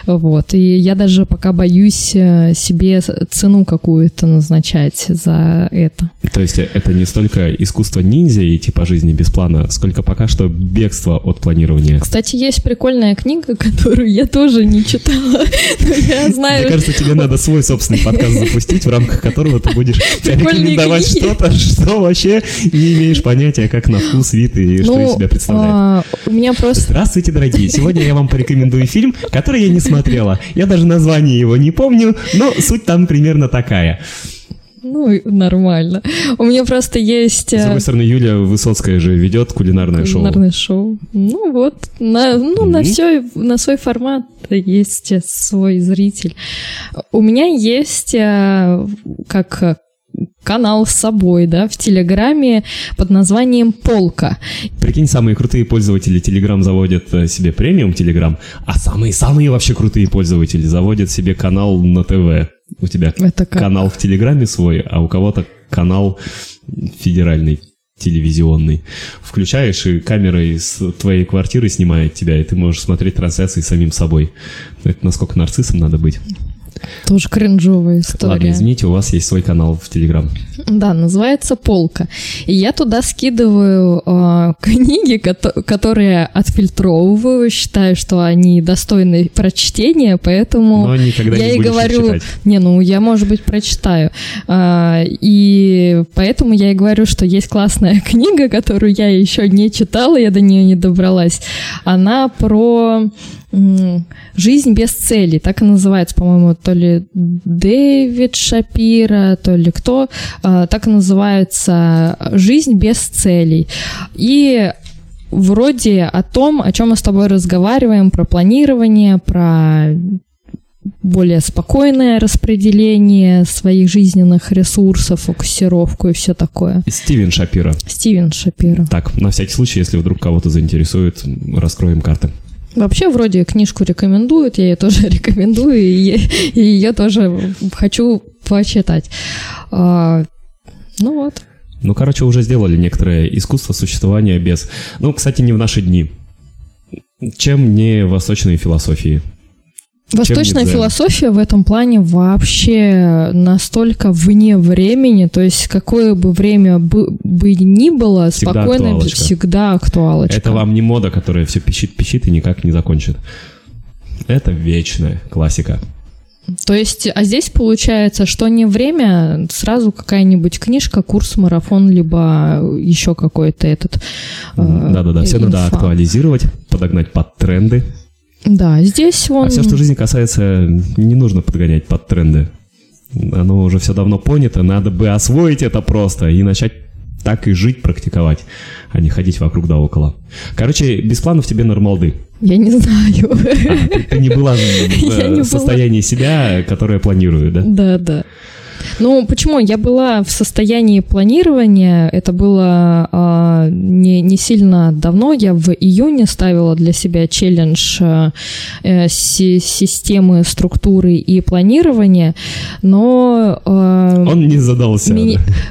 Вот. И я даже пока боюсь э, себе цену какую-то назначать за это. То есть это не столько искусство ниндзя идти по жизни без плана, сколько пока что бегство от планирования. Кстати, есть прикольная книга, которую я тоже не читала, но я знаю... Мне кажется, тебе надо свой собственный подкаст запустить, в рамках которого ты будешь рекомендовать что-то, что вообще не имеешь понятия, как на вкус, вид и что из Ну, себя представляет. а, у меня просто... Здравствуйте, дорогие! Сегодня я вам порекомендую фильм, который я не смотрела. Я даже название его не помню, но суть там примерно такая. Ну, нормально. У меня просто есть... С э, другой стороны, Юлия Высоцкая же ведет кулинарное шоу. Кулинарное шоу. Ну вот, на, ну, на Мгм. все, на свой формат есть э, свой зритель. У меня есть э, как канал с собой, да, в Телеграме под названием «Полка». Прикинь, самые крутые пользователи Telegram заводят себе премиум Telegram, а самые-самые вообще крутые пользователи заводят себе канал на ТВ. У тебя Это как? канал в Телеграме свой, а у кого-то канал федеральный телевизионный. Включаешь, и камера из твоей квартиры снимает тебя, и ты можешь смотреть трансляции самим собой. Это насколько нарциссом надо быть. Тоже кринжовая история. Ладно, извините, у вас есть свой канал в Телеграм. Да, называется «Полка». И я туда скидываю э, книги, кото- которые отфильтровываю, считаю, что они достойны прочтения, поэтому Но никогда я не и говорю, читать. не, ну я, может быть, прочитаю. А, и поэтому я и говорю, что есть классная книга, которую я еще не читала, я до нее не добралась. Она про жизнь без цели, так и называется, по-моему, то ли Дэвид Шапира, то ли кто, а, так и называется «Жизнь без целей». И вроде о том, о чем мы с тобой разговариваем, про планирование, про более спокойное распределение своих жизненных ресурсов, фокусировку и все такое. Стивен Шапира. Стивен Шапира. Так, на всякий случай, если вдруг кого-то заинтересует, раскроем карты. Вообще, вроде книжку рекомендуют, я ее тоже рекомендую, и, и ее тоже хочу почитать. А, ну вот. Ну, короче, уже сделали некоторое искусство существования без... Ну, кстати, не в наши дни. Чем не восточные философии? Восточная философия в этом плане вообще настолько вне времени, то есть какое бы время бы, бы ни было, Всегда спокойно актуалочка. всегда актуалочка. Это вам не мода, которая все пищит-пищит и никак не закончит. Это вечная классика. То есть, а здесь получается, что не время, сразу какая-нибудь книжка, курс, марафон, либо еще какой-то этот... э, Да-да-да, все надо актуализировать, подогнать под тренды. Да, здесь он... А все, что жизнь касается, не нужно подгонять под тренды. Оно уже все давно понято, надо бы освоить это просто и начать так и жить, практиковать, а не ходить вокруг да около. Короче, без планов тебе нормалды. Я не знаю. А, ты, ты не была в не состоянии себя, которое планирую, да? Да, да. Ну, почему? Я была в состоянии планирования, это было а, не, не сильно давно, я в июне ставила для себя челлендж а, э, си- системы, структуры и планирования, но... а, Он не задался. Да.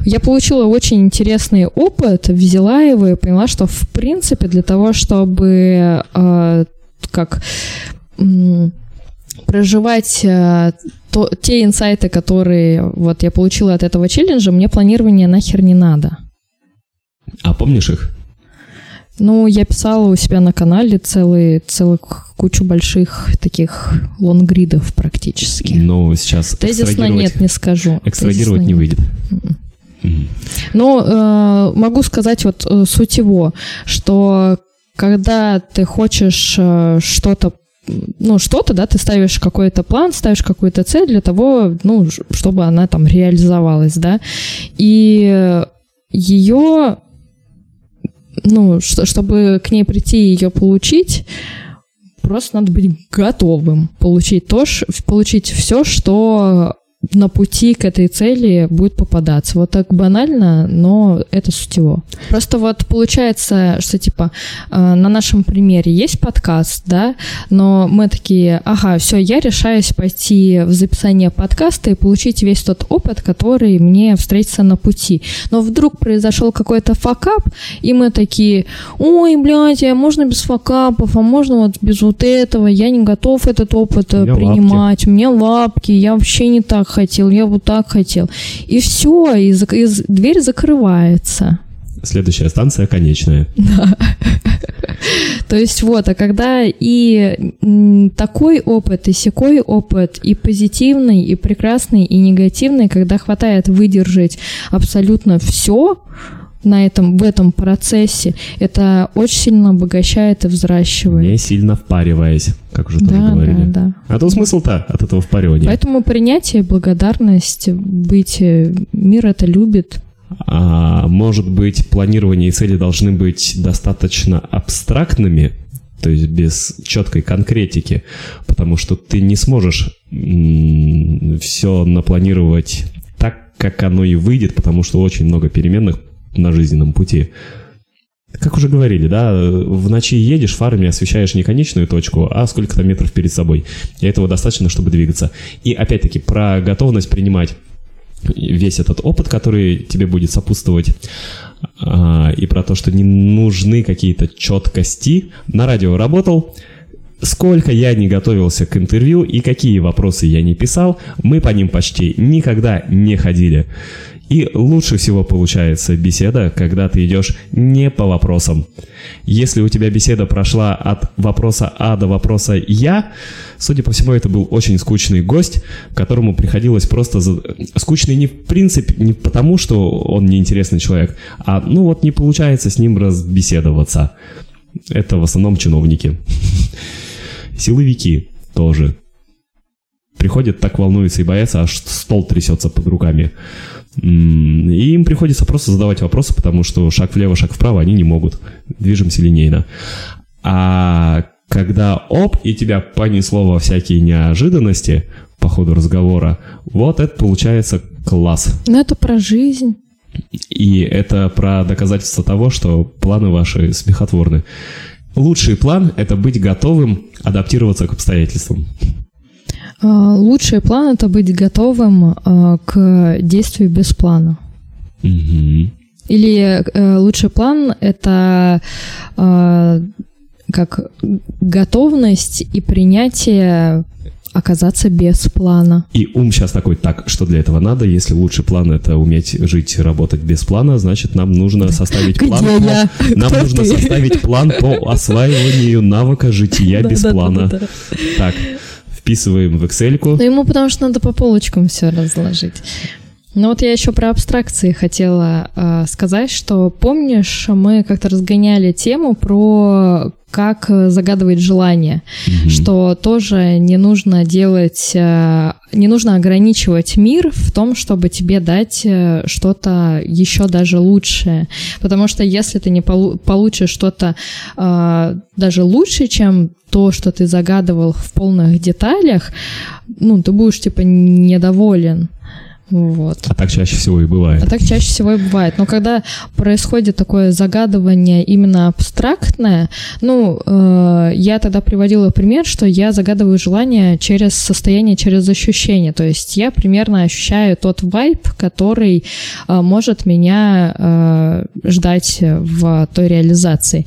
Я получила очень интересный опыт, взяла его и поняла, что в принципе для того, чтобы э, как проживать э, то- те инсайты, которые вот я получила от этого челленджа, мне планирование нахер не надо. А помнишь их? Ну, я писала у себя на канале целый, целую кучу больших таких лонгридов практически. Ну, сейчас Тезисно нет, не скажу. экстрагировать Тезисно не нет. выйдет. Мгм. Ну, э, могу сказать вот э, суть его, что когда ты хочешь э, что-то ну, что-то, да, ты ставишь какой-то план, ставишь какую-то цель для того, ну, чтобы она там реализовалась, да, и ее, ну, что- чтобы к ней прийти и ее получить, просто надо быть готовым получить то, получить все, что на пути к этой цели будет попадаться. Вот так банально, но это суть его. Просто вот получается, что типа э, на нашем примере есть подкаст, да, но мы такие, ага, все, я решаюсь пойти в записание подкаста и получить весь тот опыт, который мне встретится на пути. Но вдруг произошел какой-то факап, и мы такие, ой, блядь, а можно без факапов, а можно вот без вот этого, я не готов этот опыт э, У принимать, у меня лапки, я вообще не так хотел, я вот так хотел. И все, и, и дверь закрывается. Следующая станция конечная. То есть вот, а когда и такой опыт, и секой опыт, и позитивный, и прекрасный, и негативный, когда хватает выдержать абсолютно все на этом, в этом процессе, это очень сильно обогащает и взращивает. Не сильно впариваясь, как уже тоже Да, говорили. да, да. А то смысл-то от этого впаривания. Поэтому принятие, благодарность, быть, э, мир это любит. А, может быть, планирование и цели должны быть достаточно абстрактными, то есть без четкой конкретики, потому что ты не сможешь все напланировать так, как оно и выйдет, потому что очень много переменных на жизненном пути. Как уже говорили, да, в ночи едешь, фарами освещаешь не конечную точку, а сколько-то метров перед собой. И этого достаточно, чтобы двигаться. И опять-таки про готовность принимать весь этот опыт, который тебе будет сопутствовать, а, и про то, что не нужны какие-то четкости. На радио работал, сколько я не готовился к интервью и какие вопросы я не писал, мы по ним почти никогда не ходили. И лучше всего получается беседа, когда ты идешь не по вопросам. Если у тебя беседа прошла от вопроса А до вопроса Я, судя по всему, это был очень скучный гость, которому приходилось просто... за- Скучный не в принципе, не потому, что он неинтересный человек, а ну вот не получается с ним разбеседоваться. Это в основном чиновники. Силовики тоже. Приходят, так волнуются и боятся, аж стол трясется под руками. И им приходится просто задавать вопросы, потому что шаг влево, шаг вправо они не могут. Движемся линейно. А когда оп, и тебя понесло во всякие неожиданности по ходу разговора, вот это получается класс. Но это про жизнь. И это про доказательство того, что планы ваши смехотворны. Лучший план – это быть готовым адаптироваться к обстоятельствам. А, Лучший план это быть готовым а, к действию без плана. Мгм. Или э, лучший план это а, как готовность и принятие оказаться без плана. И ум сейчас такой, так, что для этого надо? Если лучший план – это уметь жить, работать без плана, значит, нам нужно составить Где план я? по... Нам Кто нужно ты? составить план по осваиванию навыка жития без плана. Так, вписываем в Excel. Ну, ему потому что надо по полочкам все разложить. Ну вот я еще про абстракции хотела э, сказать, что помнишь, мы как-то разгоняли тему про как э, загадывать желание, что тоже не нужно делать, э, не нужно ограничивать мир в том, чтобы тебе дать э, что-то еще даже лучшее, потому что если ты не полу- получишь что-то даже лучше, чем то, что ты загадывал в полных деталях, ну ты будешь типа недоволен. Вот. А так чаще всего и бывает. А так чаще всего и бывает. Но когда происходит такое загадывание именно абстрактное, ну, э, я тогда приводила пример, что я загадываю желание через состояние, через ощущение. То есть я примерно ощущаю тот вайб, который э, может меня э, ждать в той реализации.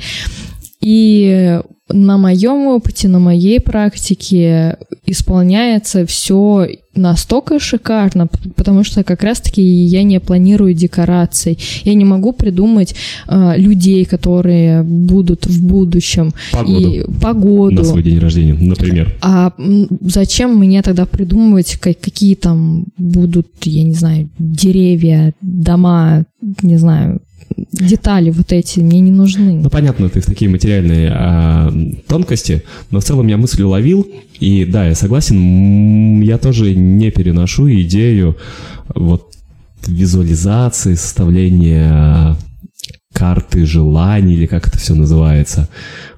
И на моем опыте, на моей практике исполняется все настолько шикарно, потому что как раз-таки я не планирую декораций, я не могу придумать э, людей, которые будут в будущем Погоду. и погоду. На свой день рождения, например. А зачем мне тогда придумывать, ка- какие там будут, я не знаю, деревья, дома, не знаю, детали вот эти мне не нужны. Ну, понятно, ты в такие материальные а, тонкости, но в целом я мысль уловил, и да, я согласен, я тоже не переношу идею вот визуализации, составления карты желаний, или как это все называется.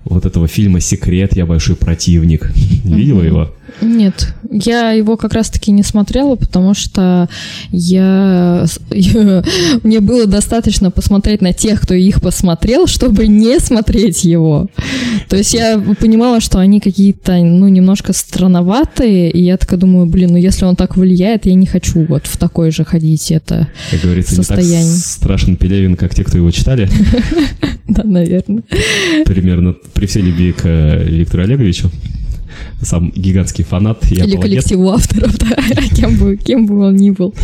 Вот этого фильма «Секрет», я большой противник. Видела его? Нет, я его как раз-таки не смотрела, потому что я, я- мне было достаточно посмотреть на тех, кто их посмотрел, чтобы не смотреть его. То есть я понимала, что они какие-то, ну, немножко странноватые, и я такая думаю, блин, ну если он так влияет, я не хочу вот в такой же ходить, это, Как говорится, не Состояние. так страшен Пелевин, как те, кто его читали. да, наверное. Примерно при всей любви к э, Виктору Олеговичу. сам гигантский фанат. Я Или коллективу авторов, да, кем бы, кем бы он ни был.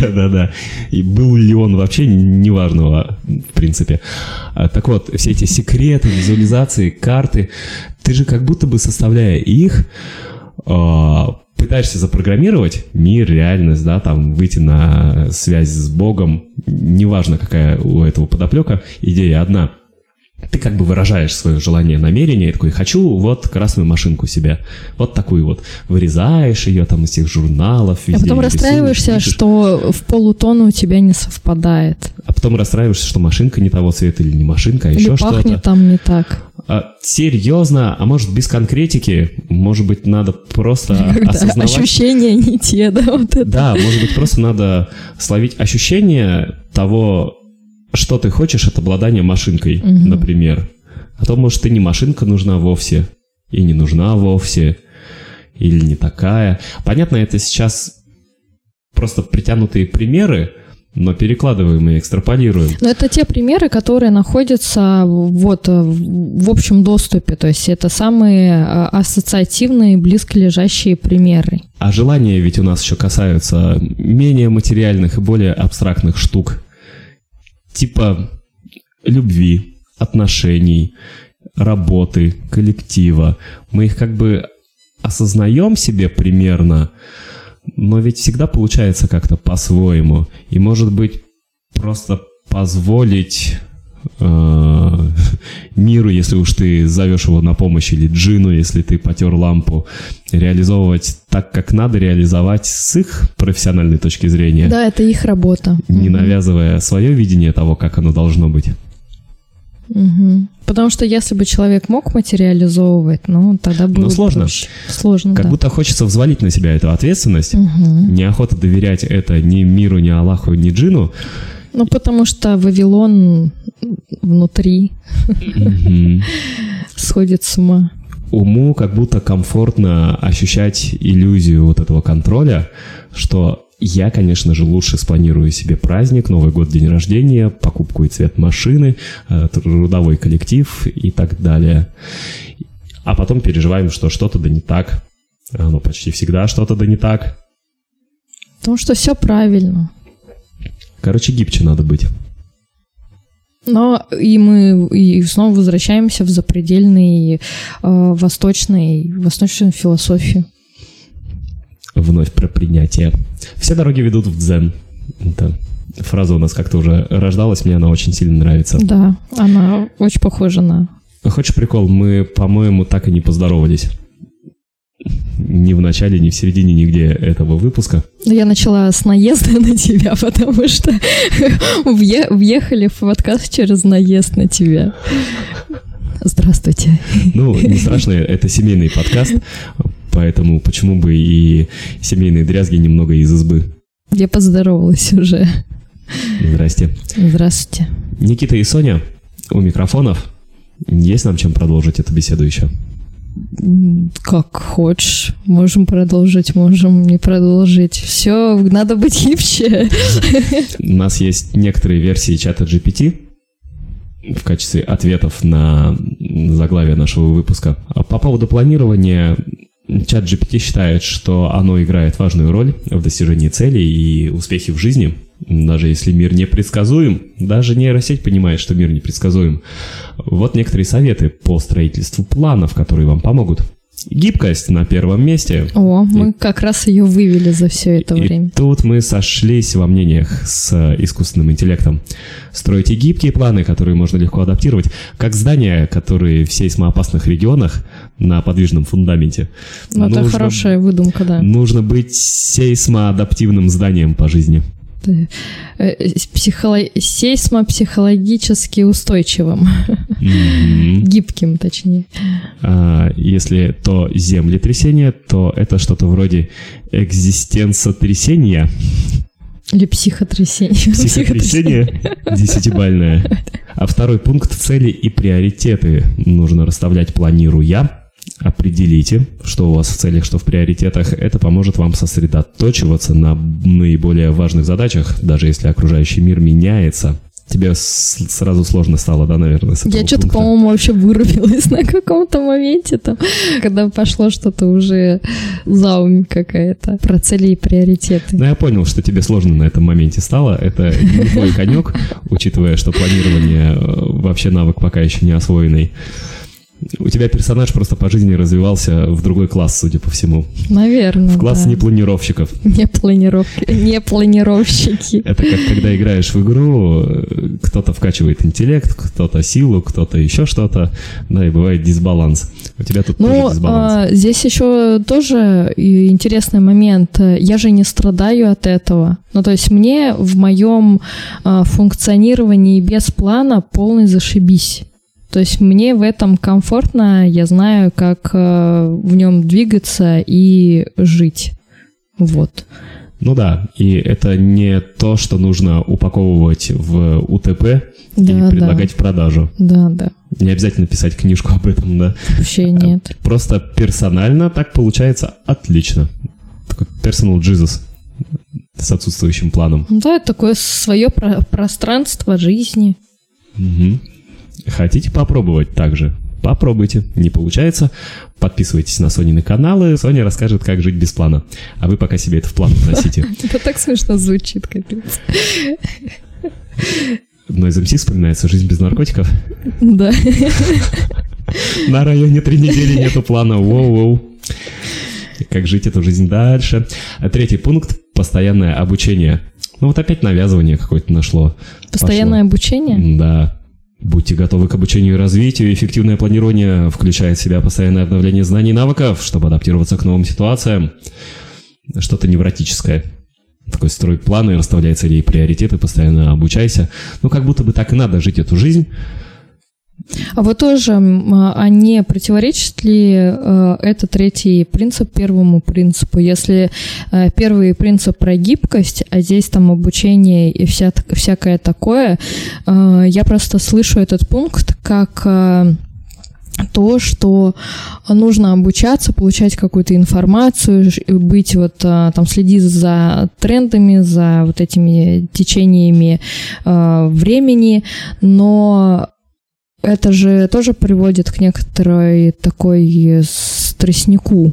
Да-да-да. И был ли он вообще, неважного, в принципе. А, так вот, все эти секреты, визуализации, карты, ты же как будто бы составляя их, а, пытаешься запрограммировать мир, реальность, да, там выйти на связь с Богом, неважно, какая у этого подоплека, идея одна – ты как бы выражаешь свое желание, намерение, и такой, хочу вот красную машинку себе, вот такую вот. Вырезаешь ее там из всех журналов, везде, А потом расстраиваешься, пишешь. что в полутон у тебя не совпадает. А потом расстраиваешься, что машинка не того цвета или не машинка, а или еще что-то. пахнет там не так. А, серьезно, а может без конкретики, может быть надо просто Когда осознавать... Ощущения не те, да, вот это. Да, может быть просто надо словить ощущение того, что ты хочешь от обладания машинкой, угу. например. А то, может, ты не машинка нужна вовсе, и не нужна вовсе, или не такая. Понятно, это сейчас просто притянутые примеры, но перекладываем и экстраполируем. Но это те примеры, которые находятся вот в общем доступе, то есть это самые а, ассоциативные, близко лежащие примеры. А желания ведь у нас еще касаются менее материальных и более абстрактных штук типа любви, отношений, работы, коллектива. Мы их как бы осознаем себе примерно, но ведь всегда получается как-то по-своему. И может быть просто позволить э, миру, если уж ты зовешь его на помощь, или джину, если ты потер лампу, реализовывать так, как надо реализовать с их профессиональной точки зрения. Да, это их работа. Не угу. навязывая свое видение того, как оно должно быть. Угу. Потому что если бы человек мог материализовывать, ну тогда было Но сложно. проще. Сложно, Как да. будто хочется взвалить на себя эту ответственность. Угу. Неохота доверять это ни миру, ни Аллаху, ни джину. Ну, потому что Вавилон внутри сходит с ума. Уму как будто комфортно ощущать иллюзию вот этого контроля, что я, конечно же, лучше спланирую себе праздник, Новый год, день рождения, покупку и цвет машины, э, трудовой коллектив и так далее. А потом переживаем, что что-то да не так. Оно почти всегда что-то да не так. Потому что все правильно. Короче, гибче надо быть. Но и мы и снова возвращаемся в запредельный э, восточный, восточную философию. Вновь про принятие. Все дороги ведут в дзен. Это фраза у нас как-то уже рождалась, мне она очень сильно нравится. Да, она очень похожа на... Хочешь прикол? Мы, по-моему, так и не поздоровались ни в начале, ни в середине, нигде этого выпуска. Я начала с наезда на тебя, потому что въехали в подкаст через наезд на тебя. Здравствуйте. Ну, не страшно, это семейный подкаст, поэтому почему бы и семейные дрязги немного из избы. Я поздоровалась уже. Здрасте. Здравствуйте. Никита и Соня у микрофонов. Есть нам чем продолжить эту беседу еще? Как хочешь. Можем продолжить, можем не продолжить. Все, надо быть гибче. У нас есть некоторые версии чата GPT в качестве ответов на заглавие нашего выпуска. А по поводу планирования чат GPT считает, что оно играет важную роль в достижении целей и успехе в жизни – даже если мир непредсказуем, даже нейросеть понимает, что мир непредсказуем. Вот некоторые советы по строительству планов, которые вам помогут. Гибкость на первом месте. О, мы и, как раз ее вывели за все это и время. Тут мы сошлись во мнениях с искусственным интеллектом. Стройте гибкие планы, которые можно легко адаптировать, как здания, которые в сейсмоопасных регионах на подвижном фундаменте. Ну, это хорошая выдумка, да. Нужно быть сейсмоадаптивным зданием по жизни. Э, психоло... сейсмо-психологически устойчивым. Mm-hmm. Гибким, точнее. А, если то землетрясение, то это что-то вроде экзистенцотрясения. Или психотрясение. Психотрясение десятибальное. А второй пункт – цели и приоритеты нужно расставлять планируя определите, что у вас в целях, что в приоритетах. Это поможет вам сосредоточиваться на наиболее важных задачах, даже если окружающий мир меняется. Тебе сразу сложно стало, да, наверное, с этого Я что-то, по-моему, вообще вырубилась на каком-то моменте там, когда пошло что-то уже заум какая-то про цели и приоритеты. Ну, я понял, что тебе сложно на этом моменте стало. Это не твой конек, учитывая, что планирование э, вообще навык пока еще не освоенный. У тебя персонаж просто по жизни развивался в другой класс, судя по всему. Наверное, В класс да. непланировщиков. Не планировки, не планировщики. Это как когда играешь в игру, кто-то вкачивает интеллект, кто-то силу, кто-то еще что-то, да, и бывает дисбаланс. У тебя тут Ну, тоже дисбаланс. а, здесь еще тоже интересный момент. Я же не страдаю от этого. Ну, то есть мне в моем а, функционировании без плана полный зашибись. То есть мне в этом комфортно, я знаю, как э, в нем двигаться и жить. Вот. Ну да, и это не то, что нужно упаковывать в УТП и Да, предлагать в продажу. Да, да. Не обязательно писать книжку об этом, да. Вообще нет. Просто персонально так получается отлично. Такой personal Jesus с отсутствующим планом. Ну Да, это такое свое про- пространство жизни. Мгм. Хотите попробовать также? Попробуйте. Не получается? Подписывайтесь на Сонины каналы. Соня расскажет, как жить без плана. А вы пока себе это в план вносите. Это так смешно звучит, капец. Но из МС вспоминается «Жизнь без наркотиков». Да. На районе три недели нету плана. Воу-воу. Как жить эту жизнь дальше. А третий пункт – постоянное обучение. Ну вот опять навязывание какое-то нашло. Постоянное обучение? Пошло. Да. Будьте готовы к обучению и развитию. Эффективное планирование включает в себя постоянное обновление знаний и навыков, чтобы адаптироваться к новым ситуациям. Что-то невротическое. Такой строй планы, расставляй цели и приоритеты, постоянно обучайся. Ну, как будто бы так и надо жить эту жизнь. А вот тоже, м, а не противоречит ли э, этот третий принцип первому принципу? Если э, первый принцип про гибкость, а здесь там обучение и вся, всякое такое, э, я просто слышу этот пункт как э, то, что нужно обучаться, получать какую-то информацию, быть вот а, там следить за трендами, за вот этими течениями а, времени, но это же тоже приводит к некоторой такой стресснику.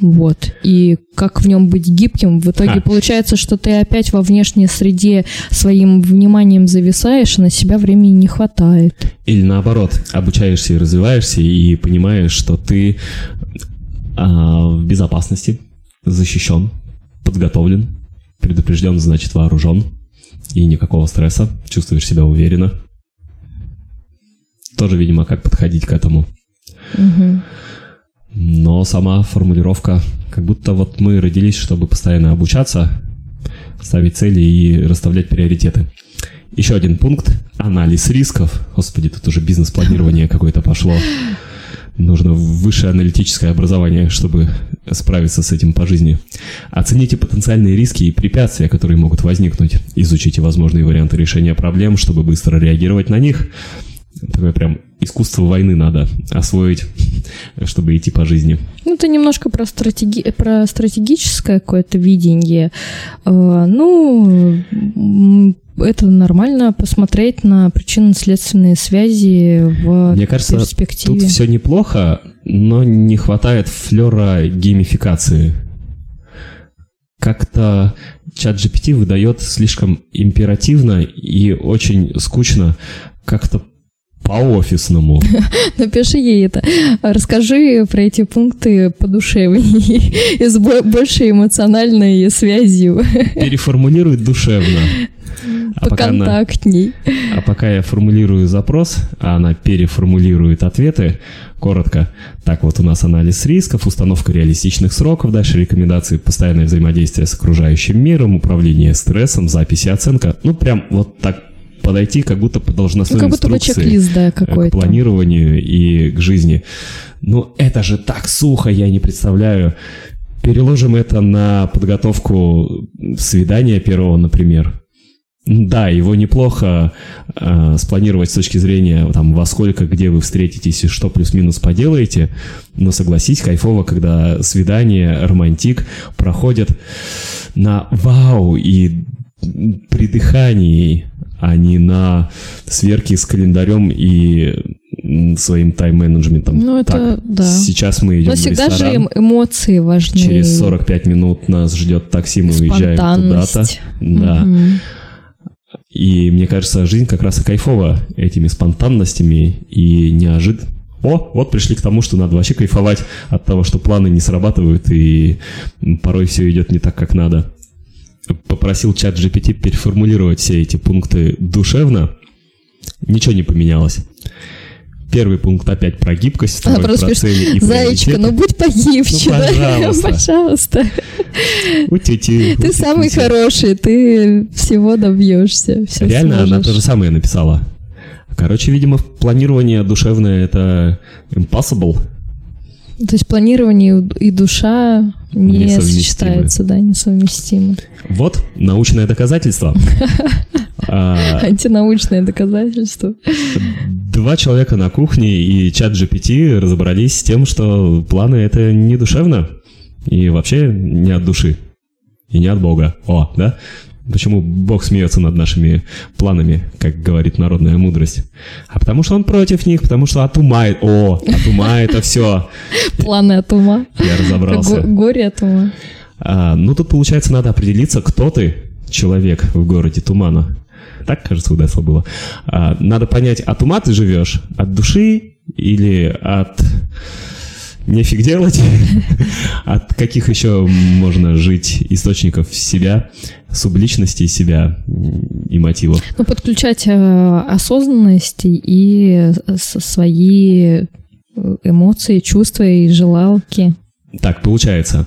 Вот. И как в нем быть гибким, в итоге Ха. получается, что ты опять во внешней среде своим вниманием зависаешь, и на себя времени не хватает. Или наоборот, обучаешься и развиваешься, и понимаешь, что ты а, в безопасности, защищен, подготовлен, предупрежден, значит вооружен, и никакого стресса, чувствуешь себя уверенно. Тоже, видимо, как подходить к этому. Мгм. Но сама формулировка, как будто вот мы родились, чтобы постоянно обучаться, ставить цели и расставлять приоритеты. Еще один пункт – анализ рисков. Господи, тут уже бизнес-планирование какое-то пошло. Нужно высшее аналитическое образование, чтобы справиться с этим по жизни. Оцените потенциальные риски и препятствия, которые могут возникнуть. Изучите возможные варианты решения проблем, чтобы быстро реагировать на них. Такое прям искусство войны надо освоить, чтобы идти по жизни. Ну, это немножко про, стратеги... про стратегическое какое-то видение. Э, Ну, это нормально посмотреть на причинно-следственные связи в Мне кажется, перспективе. Тут все неплохо, но не хватает флера геймификации. Как-то чат GPT выдает слишком императивно и очень скучно, как-то по-офисному. Напиши ей это. Расскажи про эти пункты подушевнее и с бо- большей эмоциональной связью, Переформулирует душевно. А пока, она- поконтактней. а пока я формулирую запрос, а она переформулирует ответы, коротко. Так вот у нас анализ рисков, установка реалистичных сроков, дальше рекомендации, постоянное взаимодействие с окружающим миром, управление стрессом, запись и оценка. Ну, прям вот так подойти, как будто по Ну, должностной как будто бы инструкции чек-лист, да, э, к какой-то. планированию и к жизни. Ну, это же так сухо, я не представляю. Переложим это на подготовку свидания первого, например. Да, его неплохо э, спланировать с точки зрения там во сколько, где вы встретитесь и что плюс-минус поделаете, но согласись, кайфово, когда свидание, романтик проходят на вау и при дыхании, а не на сверки с календарем и своим тайм-менеджментом. Ну, это так, да. Сейчас мы идем Но всегда в ресторан. же эмоции важны. Через 45 минут нас ждет такси, мы уезжаем. Спонтанность. Да. И мне кажется, жизнь как раз и кайфова этими спонтанностями и неожид. О, вот пришли к тому, что надо вообще кайфовать от того, что планы не срабатывают и порой все идет не так, как надо. Попросил чат GPT переформулировать все эти пункты душевно. Ничего не поменялось. Первый пункт опять про гибкость, Она второй просто про цели и приоритеты. ну будь погибче, Ну, да? пожалуйста. пожалуйста. У-тю-тю, Ты самый хороший, ты всего добьешься. всё Реально, она сможешь. то же самое написала. Короче, видимо, планирование душевное это impossible. То есть планирование и душа не сочетаются, да, несовместимы. Вот научное доказательство. А, Антинаучное доказательство. Два человека на кухне и чат GPT разобрались с тем, что планы это не душевно и вообще не от души и не от Бога. О, да? Почему Бог смеется над нашими планами, как говорит народная мудрость? А потому что он против них, потому что от ума... О, от ума это все. Планы от ума. Я разобрался. Го- Горе от ума. А, ну, тут, получается, надо определиться, кто ты, человек в городе Тумана. Так, кажется, удачно было. А, надо понять, от ума ты живешь, от души или от нефиг делать, от каких еще можно жить источников себя, субличности себя и мотивов. Ну, подключать э, осознанность и э, свои э, эмоции, чувства и желалки. Так, получается,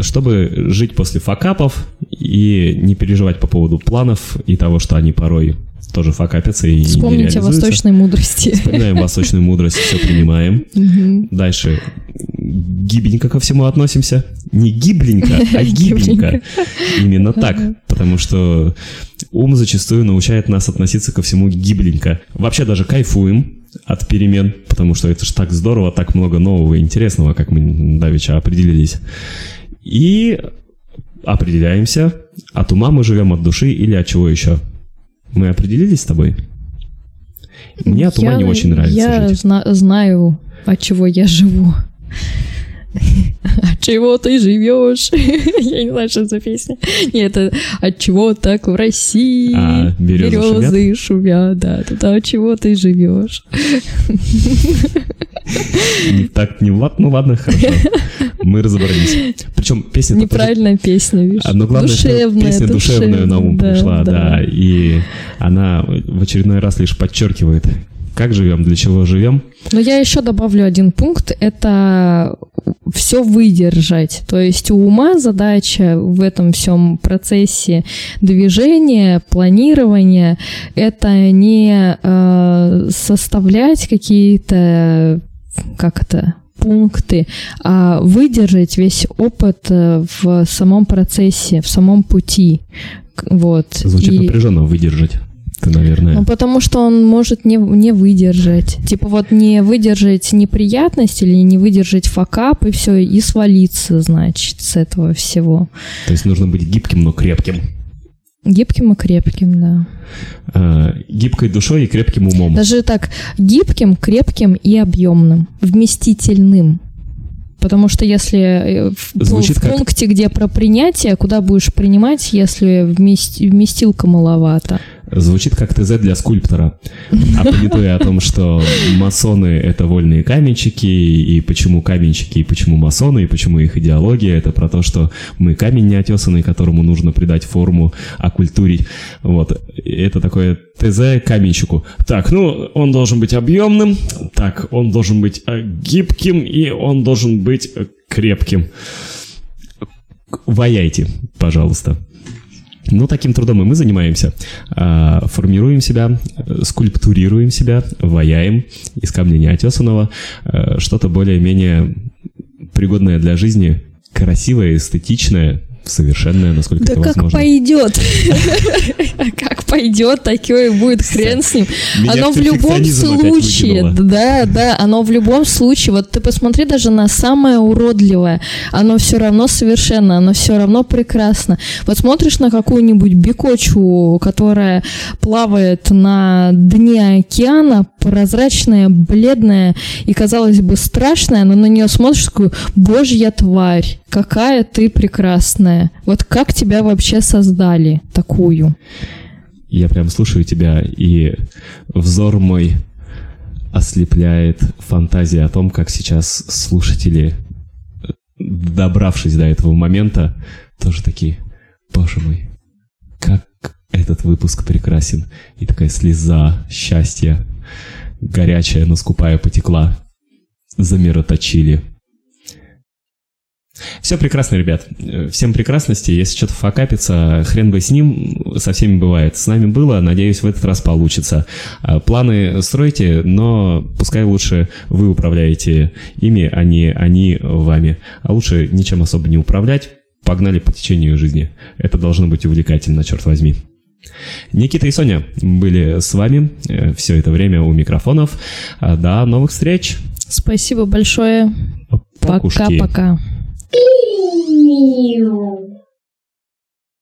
чтобы жить после факапов и не переживать по поводу планов и того, что они порой тоже факапятся и не Вспомните о реализуются. восточной мудрости. Вспоминаем восточную мудрость, все принимаем. Дальше гибенько ко всему относимся. Не гибленько, а гибенько. Именно так. Потому что ум зачастую научает нас относиться ко всему гибленько. Вообще даже кайфуем от перемен, потому что это ж так здорово, так много нового и интересного, как мы давеча определились. И определяемся, от ума мы живем от души или от чего еще. Мы определились с тобой? Мне от ума Я- не очень нравится Я жить. зна- знаю, от чего я живу. От чего ты живешь? Я не знаю, что за песня. Нет, это от чего так в России А, березы березы шумят, да. Это от чего ты живешь? Не так, не лад, ну ладно, хорошо. Мы разобрались. Причем песня Неправильная песня, видишь? Но главное, душевная, песня душевная на ум да, пришла, да. И она в очередной раз лишь подчеркивает, как живем, для чего живем. Но я еще добавлю один пункт. Это все выдержать. То есть у ума задача в этом всем процессе движения, планирования, это не э, составлять какие-то, как это, пункты, а выдержать весь опыт э, в самом процессе, в самом пути. Вот. Звучит И- напряженно выдержать. Ты, наверное. ну, потому что он может не, не выдержать. Типа вот не выдержать неприятность или не выдержать факап, и все, и свалиться, значит, с этого всего. То есть нужно быть гибким, но крепким. Гибким и крепким, да. А, гибкой душой и крепким умом. Даже так, гибким, крепким и объемным, вместительным. Потому что если э, в, Звучит в как- пункте, где про принятие, куда будешь принимать, если вмест- вместилка маловато? Звучит как ТЗ для скульптора. А понятое о том, что масоны — это вольные каменщики, и почему каменщики, и почему масоны, и почему их идеология — это про то, что мы камень неотесанный, которому нужно придать форму, окультурить. Вот. Это такое ТЗ каменщику. Так, ну, он должен быть объемным, так, он должен быть э, гибким, и он должен быть э, крепким. Ваяйте, пожалуйста. Ну, таким трудом и мы занимаемся. А, Формируем себя, скульптурируем себя, ваяем из камня неотесанного э, что-то более-менее пригодное для жизни, красивое, эстетичное, совершенное, насколько да это как возможно. пойдет. Как пойдет, такое и будет, хрен с ним. Оно в любом случае, да, да, оно в любом случае, вот ты посмотри даже на самое уродливое, оно все равно совершенно, оно все равно прекрасно. Вот смотришь на какую-нибудь бекочу, которая плавает на дне океана, прозрачная, бледная и, казалось бы, страшная, но на нее смотришь такую, божья тварь, какая ты прекрасная. Вот как тебя вообще создали такую? Я прям слушаю тебя, и взор мой ослепляет фантазия о том, как сейчас слушатели, добравшись до этого момента, тоже такие, боже мой, как этот выпуск прекрасен. И такая слеза счастья, горячая, но скупая потекла. Замироточили. Все прекрасно, ребят. Всем прекрасности. Если что-то факапится, хрен бы с ним. Со всеми бывает. С нами было. Надеюсь, в этот раз получится. А, Планы стройте, но пускай лучше вы управляете ими, а не они вами. А лучше ничем особо не управлять. Погнали по течению жизни. Это должно быть увлекательно, черт возьми. Никита и Соня были с вами э, все это время у микрофонов. А, До новых встреч. Спасибо большое. Пока-пока. Pew.